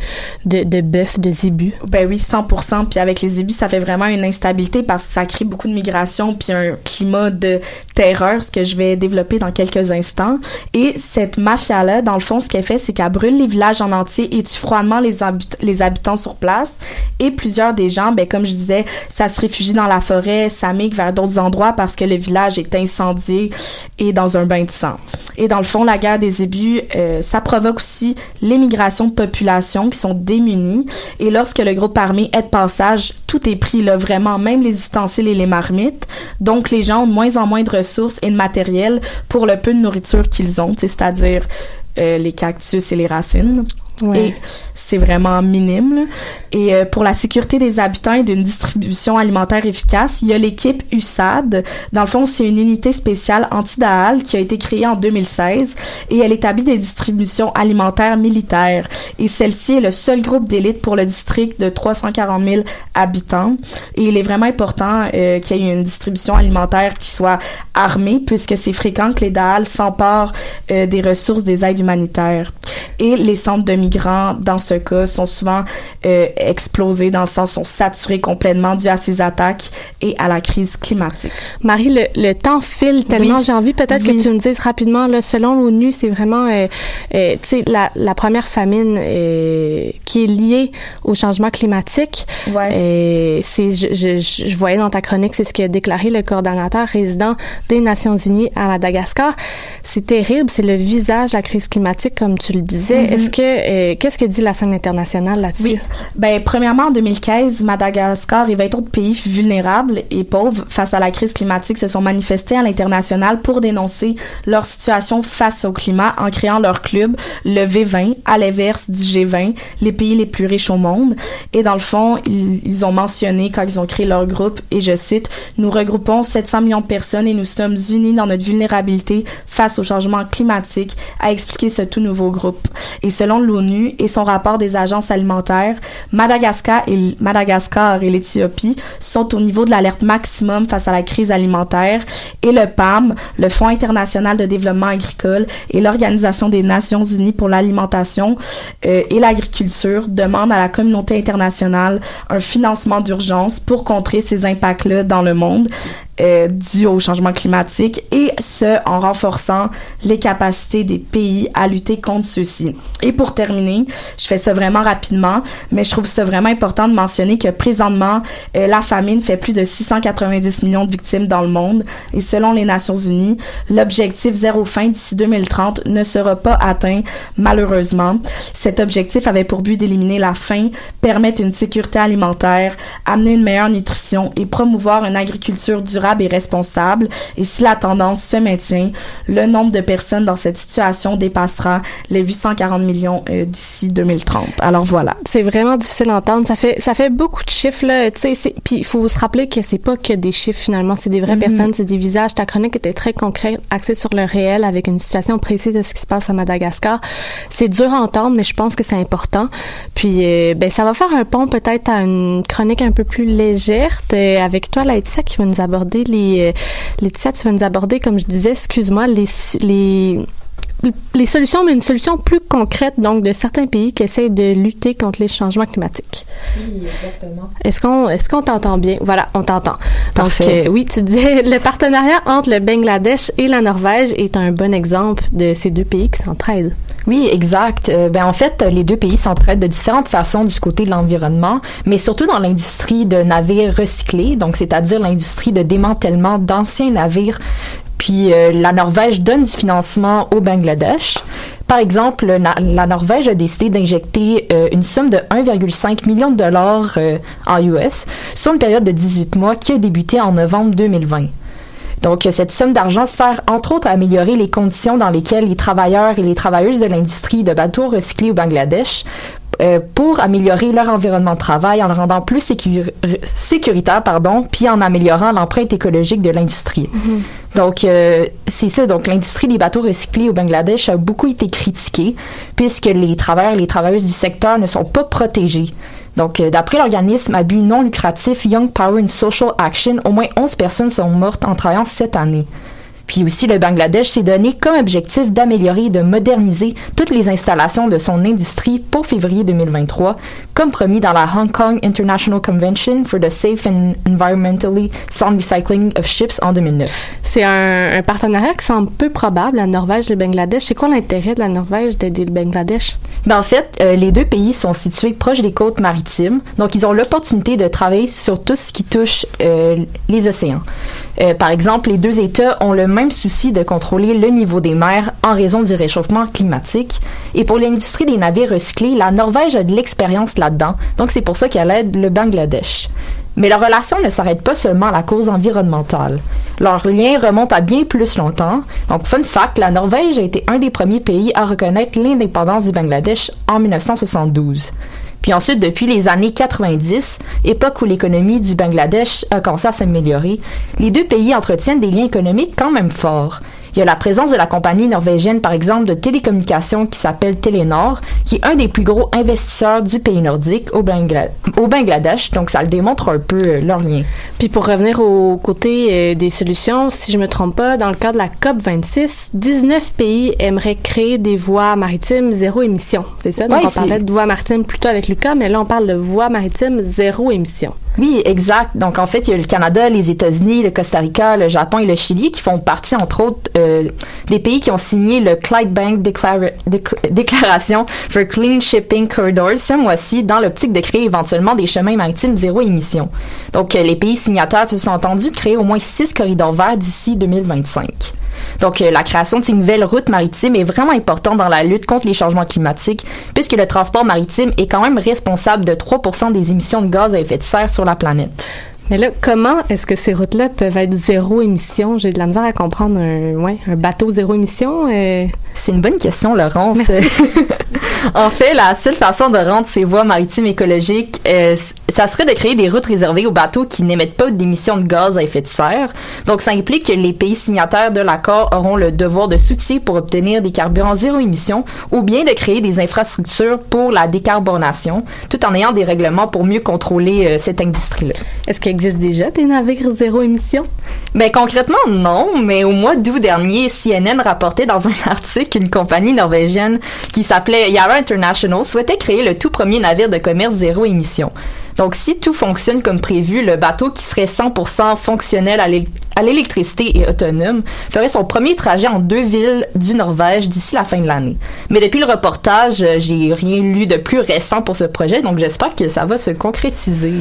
de, de bœufs, de zébus. Ben oui, 100%. Puis avec les zébus, ça fait vraiment une instabilité parce que ça crée beaucoup de migration puis un climat de terreur, ce que je vais développer dans quelques instants. Et cette mafia-là, dans le fond, ce qu'elle fait, c'est qu'elle brûle les villages en entier et tue froidement les, les habitants sur place. Et plusieurs des gens, ben comme je disais, ça se réfugie dans la forêt, ça migre vers d'autres endroits parce que le village est incendié et dans un bain de sang. Et dans le fond, la guerre des zébus, euh, ça provoque aussi l'émigration de populations qui sont démunies. Et lorsque le groupe est de passage, tout est pris, là, vraiment, même les ustensiles et les marmites. Donc, les gens ont de moins en moins de ressources et de matériel pour le peu de nourriture qu'ils ont, c'est-à-dire euh, les cactus et les racines. Ouais. Et c'est vraiment minime. Et euh, pour la sécurité des habitants et d'une distribution alimentaire efficace, il y a l'équipe USAD. Dans le fond, c'est une unité spéciale anti-Daal qui a été créée en 2016 et elle établit des distributions alimentaires militaires. Et celle-ci est le seul groupe d'élite pour le district de 340 000 habitants. Et il est vraiment important euh, qu'il y ait une distribution alimentaire qui soit armée puisque c'est fréquent que les Daal s'emparent euh, des ressources des aides humanitaires. Et les centres de migrants, dans ce cas, sont souvent euh, explosés, dans le sens sont saturés complètement dû à ces attaques et à la crise climatique. Marie, le, le temps file tellement. Oui. J'ai envie peut-être Oui. que tu nous dises rapidement, là, selon l'ONU, c'est vraiment, euh, euh, la, la première famine euh, qui est liée au changement climatique. Euh, c'est, je, je, je- je voyais dans ta chronique, c'est ce que a déclaré le coordonnateur résident des Nations Unies à Madagascar. C'est terrible, c'est le visage de la crise climatique, comme tu le disais. Mhm. Est-ce que, euh, qu'est-ce que dit la scène internationale là-dessus? Oui. Ben, premièrement, en 2015, Madagascar et 20 autres pays vulnérables et pauvres face à la crise climatique se sont manifestés à l'international pour dénoncer leur situation face au climat en créant leur club, le V20, à l'inverse du G20, les pays les plus riches au monde. Et dans le fond, ils, ils ont mentionné quand ils ont créé leur groupe, et je cite, nous regroupons 700 millions de personnes et nous sommes unis dans notre vulnérabilité face au changement climatique, a expliqué ce tout nouveau groupe. Et selon l'ONU et son rapport des agences alimentaires, Madagascar et, Madagascar et l'Éthiopie sont au niveau de l'alerte maximum face à la crise alimentaire et le PAM, le Fonds international de développement agricole et l'Organisation des Nations unies pour l'alimentation euh, et l'agriculture demandent à la communauté internationale un financement d'urgence pour contrer ces impacts-là dans le monde euh, au changement climatique et ce en renforçant les capacités des pays à lutter contre ceux-ci. Et pour terminer, je fais ça vraiment rapidement, mais je trouve ça vraiment important de mentionner que présentement, euh, la famine fait plus de 690 millions de victimes dans le monde et selon les Nations Unies, l'objectif zéro faim d'ici 2030 ne sera pas atteint malheureusement. Cet objectif avait pour but d'éliminer la faim, permettre une sécurité alimentaire, amener une meilleure nutrition et promouvoir une agriculture durable et responsable. Et si la tendance se maintient, le nombre de personnes dans cette situation dépassera les 840 millions euh, d'ici 2030. Alors voilà. C'est vraiment difficile d'entendre. Ça fait, ça fait beaucoup de chiffres, là. Tu sais, c'est- puis il faut se rappeler que c'est pas que des chiffres, finalement. C'est des vraies Mhm. personnes, c'est des visages. Ta chronique était très concrète, axée sur le réel, avec une situation précise de ce qui se passe à Madagascar. C'est dur à entendre, mais je pense que c'est important. Puis, euh, ben, ça va faire un pont peut-être à une chronique un peu plus légère avec toi, Laetitia, qui va nous aborder les, euh, Laetitia, tu vas nous aborder, comme je disais, excuse-moi, les, les, les solutions, mais une solution plus concrète, donc, de certains pays qui essaient de lutter contre les changements climatiques. Oui, exactement. Est-ce qu'on est-ce qu'on t'entend bien? Voilà, on t'entend. Donc, euh, oui, tu disais, le partenariat entre le Bangladesh et la Norvège est un bon exemple de ces deux pays qui s'entraident. Oui, exact. Euh, ben en fait, les deux pays s'entraident de différentes façons du côté de l'environnement, mais surtout dans l'industrie de navires recyclés, donc c'est-à-dire l'industrie de démantèlement d'anciens navires. Puis euh, la Norvège donne du financement au Bangladesh. Par exemple, la Norvège a décidé d'injecter euh, une somme de 1,5 million de dollars en US sur une période de 18 mois qui a débuté en novembre 2020. Donc, euh, cette somme d'argent sert entre autres à améliorer les conditions dans lesquelles les travailleurs et les travailleuses de l'industrie de bateaux recyclés au Bangladesh euh, pour améliorer leur environnement de travail en le rendant plus sécur- sécuritaire, pardon, puis en améliorant l'empreinte écologique de l'industrie. Donc, euh, c'est ça. Donc, l'industrie des bateaux recyclés au Bangladesh a beaucoup été critiquée puisque les travailleurs et les travailleuses du secteur ne sont pas protégés. Donc, euh, d'après l'organisme à but non lucratif Young Power and Social Action, au moins 11 personnes sont mortes en travaillant cette année. Puis aussi, le Bangladesh s'est donné comme objectif d'améliorer et de moderniser toutes les installations de son industrie pour février 2023, comme promis dans la Hong Kong International Convention for the Safe and Environmentally Sound Recycling of Ships en 2009. C'est un, un partenariat qui semble peu probable, la Norvège et le Bangladesh. C'est quoi l'intérêt de la Norvège d'aider le Bangladesh? Ben, en fait, euh, les deux pays sont situés proches des côtes maritimes, donc ils ont l'opportunité de travailler sur tout ce qui touche euh, les océans. Euh, par exemple, les deux États ont le même souci de contrôler le niveau des mers en raison du réchauffement climatique. Et pour l'industrie des navires recyclés, la Norvège a de l'expérience là-dedans, donc c'est pour ça qu'elle aide le Bangladesh. Mais leur relation ne s'arrête pas seulement à la cause environnementale. Leur lien remonte à bien plus longtemps. Donc, fun fact, la Norvège a été un des premiers pays à reconnaître l'indépendance du Bangladesh en 1972. Puis ensuite, depuis les années 90, époque où l'économie du Bangladesh a commencé à s'améliorer, les deux pays entretiennent des liens économiques quand même forts. Il y a la présence de la compagnie norvégienne, par exemple, de télécommunications qui s'appelle Telenor, qui est un des plus gros investisseurs du pays nordique au, Bangla- au Bangladesh. Donc, ça le démontre un peu euh, leur lien. Puis pour revenir au côté euh, des solutions, si je me trompe pas, dans le cadre de la COP 26, 19 pays aimeraient créer des voies maritimes zéro émission. C'est ça? Donc Ouais, on parlait de voies maritimes plutôt avec Lucas, mais là on parle de voies maritimes zéro émission. Oui, exact. Donc, en fait, il y a le Canada, les États-Unis, le Costa Rica, le Japon et le Chili qui font partie, entre autres, euh, des pays qui ont signé le Clydebank Declara- Dec- Declaration for Clean Shipping Corridors ce mois-ci dans l'optique de créer éventuellement des chemins maritimes zéro émission. Donc, euh, les pays signataires se sont entendus de créer au moins six corridors verts d'ici 2025. Donc, euh, la création de ces nouvelles routes maritimes est vraiment importante dans la lutte contre les changements climatiques, puisque le transport maritime est quand même responsable de 3% des émissions de gaz à effet de serre sur la planète. Mais là, comment est-ce que ces routes-là peuvent être zéro émission? J'ai de la misère à comprendre un, ouais, un bateau zéro émission. euh. C'est une bonne question, Laurence. en fait, la seule façon de rendre ces voies maritimes écologiques, euh, ça serait de créer des routes réservées aux bateaux qui n'émettent pas d'émissions de gaz à effet de serre. Donc, ça implique que les pays signataires de l'accord auront le devoir de soutien pour obtenir des carburants zéro émission ou bien de créer des infrastructures pour la décarbonation, tout en ayant des règlements pour mieux contrôler euh, cette industrie-là. Est-ce qu'il existe déjà des navires zéro émission? Ben concrètement non, mais au mois d'août dernier, CNN rapportait dans un article qu'une compagnie norvégienne qui s'appelait Yara International souhaitait créer le tout premier navire de commerce zéro émission. Donc si tout fonctionne comme prévu, le bateau qui serait 100% fonctionnel à à l'électricité et autonome ferait son premier trajet en deux villes du Norvège d'ici la fin de l'année. Mais depuis le reportage, euh, j'ai rien lu de plus récent pour ce projet, donc j'espère que ça va se concrétiser.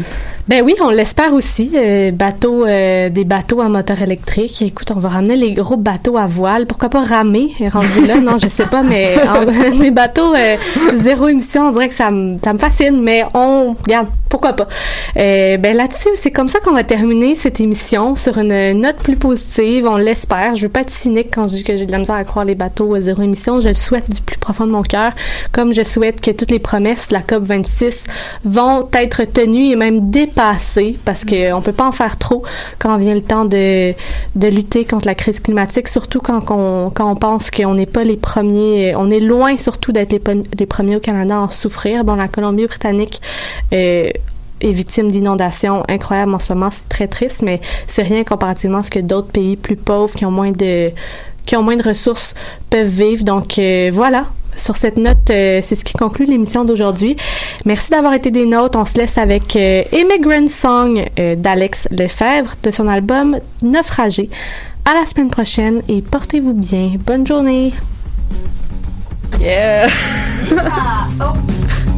Ben oui, on l'espère aussi. euh, bateaux, euh, des bateaux à moteur électrique. Écoute, on va ramener les gros bateaux à voile. Pourquoi pas ramer, rendu là? Non, je sais pas, mais en- les bateaux euh, zéro émission, on dirait que ça me, ça me fascine, mais on, regarde, pourquoi pas. Ben là-dessus, c'est comme ça qu'on va terminer cette émission sur une note plus positive, on l'espère. Je veux pas être cynique quand je dis que j'ai de la misère à croire les bateaux à zéro émission. Je le souhaite du plus profond de mon cœur, comme je souhaite que toutes les promesses de la COP 26 vont être tenues et même dépassées, parce que on peut pas en faire trop quand vient le temps de, de lutter contre la crise climatique, surtout quand on, quand on pense qu'on n'est pas les premiers, on est loin surtout d'être les premiers au Canada à en souffrir. Bon, la Colombie-Britannique euh, est victime d'inondations incroyables en ce moment. C'est très triste, mais c'est rien comparativement à ce que d'autres pays plus pauvres qui ont moins de qui ont moins de ressources peuvent vivre. Donc euh, voilà. Sur cette note, euh, c'est ce qui conclut l'émission d'aujourd'hui. Merci d'avoir été des nôtres. On se laisse avec euh, Immigrant Song euh, d'Alex Lefebvre de son album Naufragé. À la semaine prochaine et portez-vous bien. Bonne journée. Yeah! oh.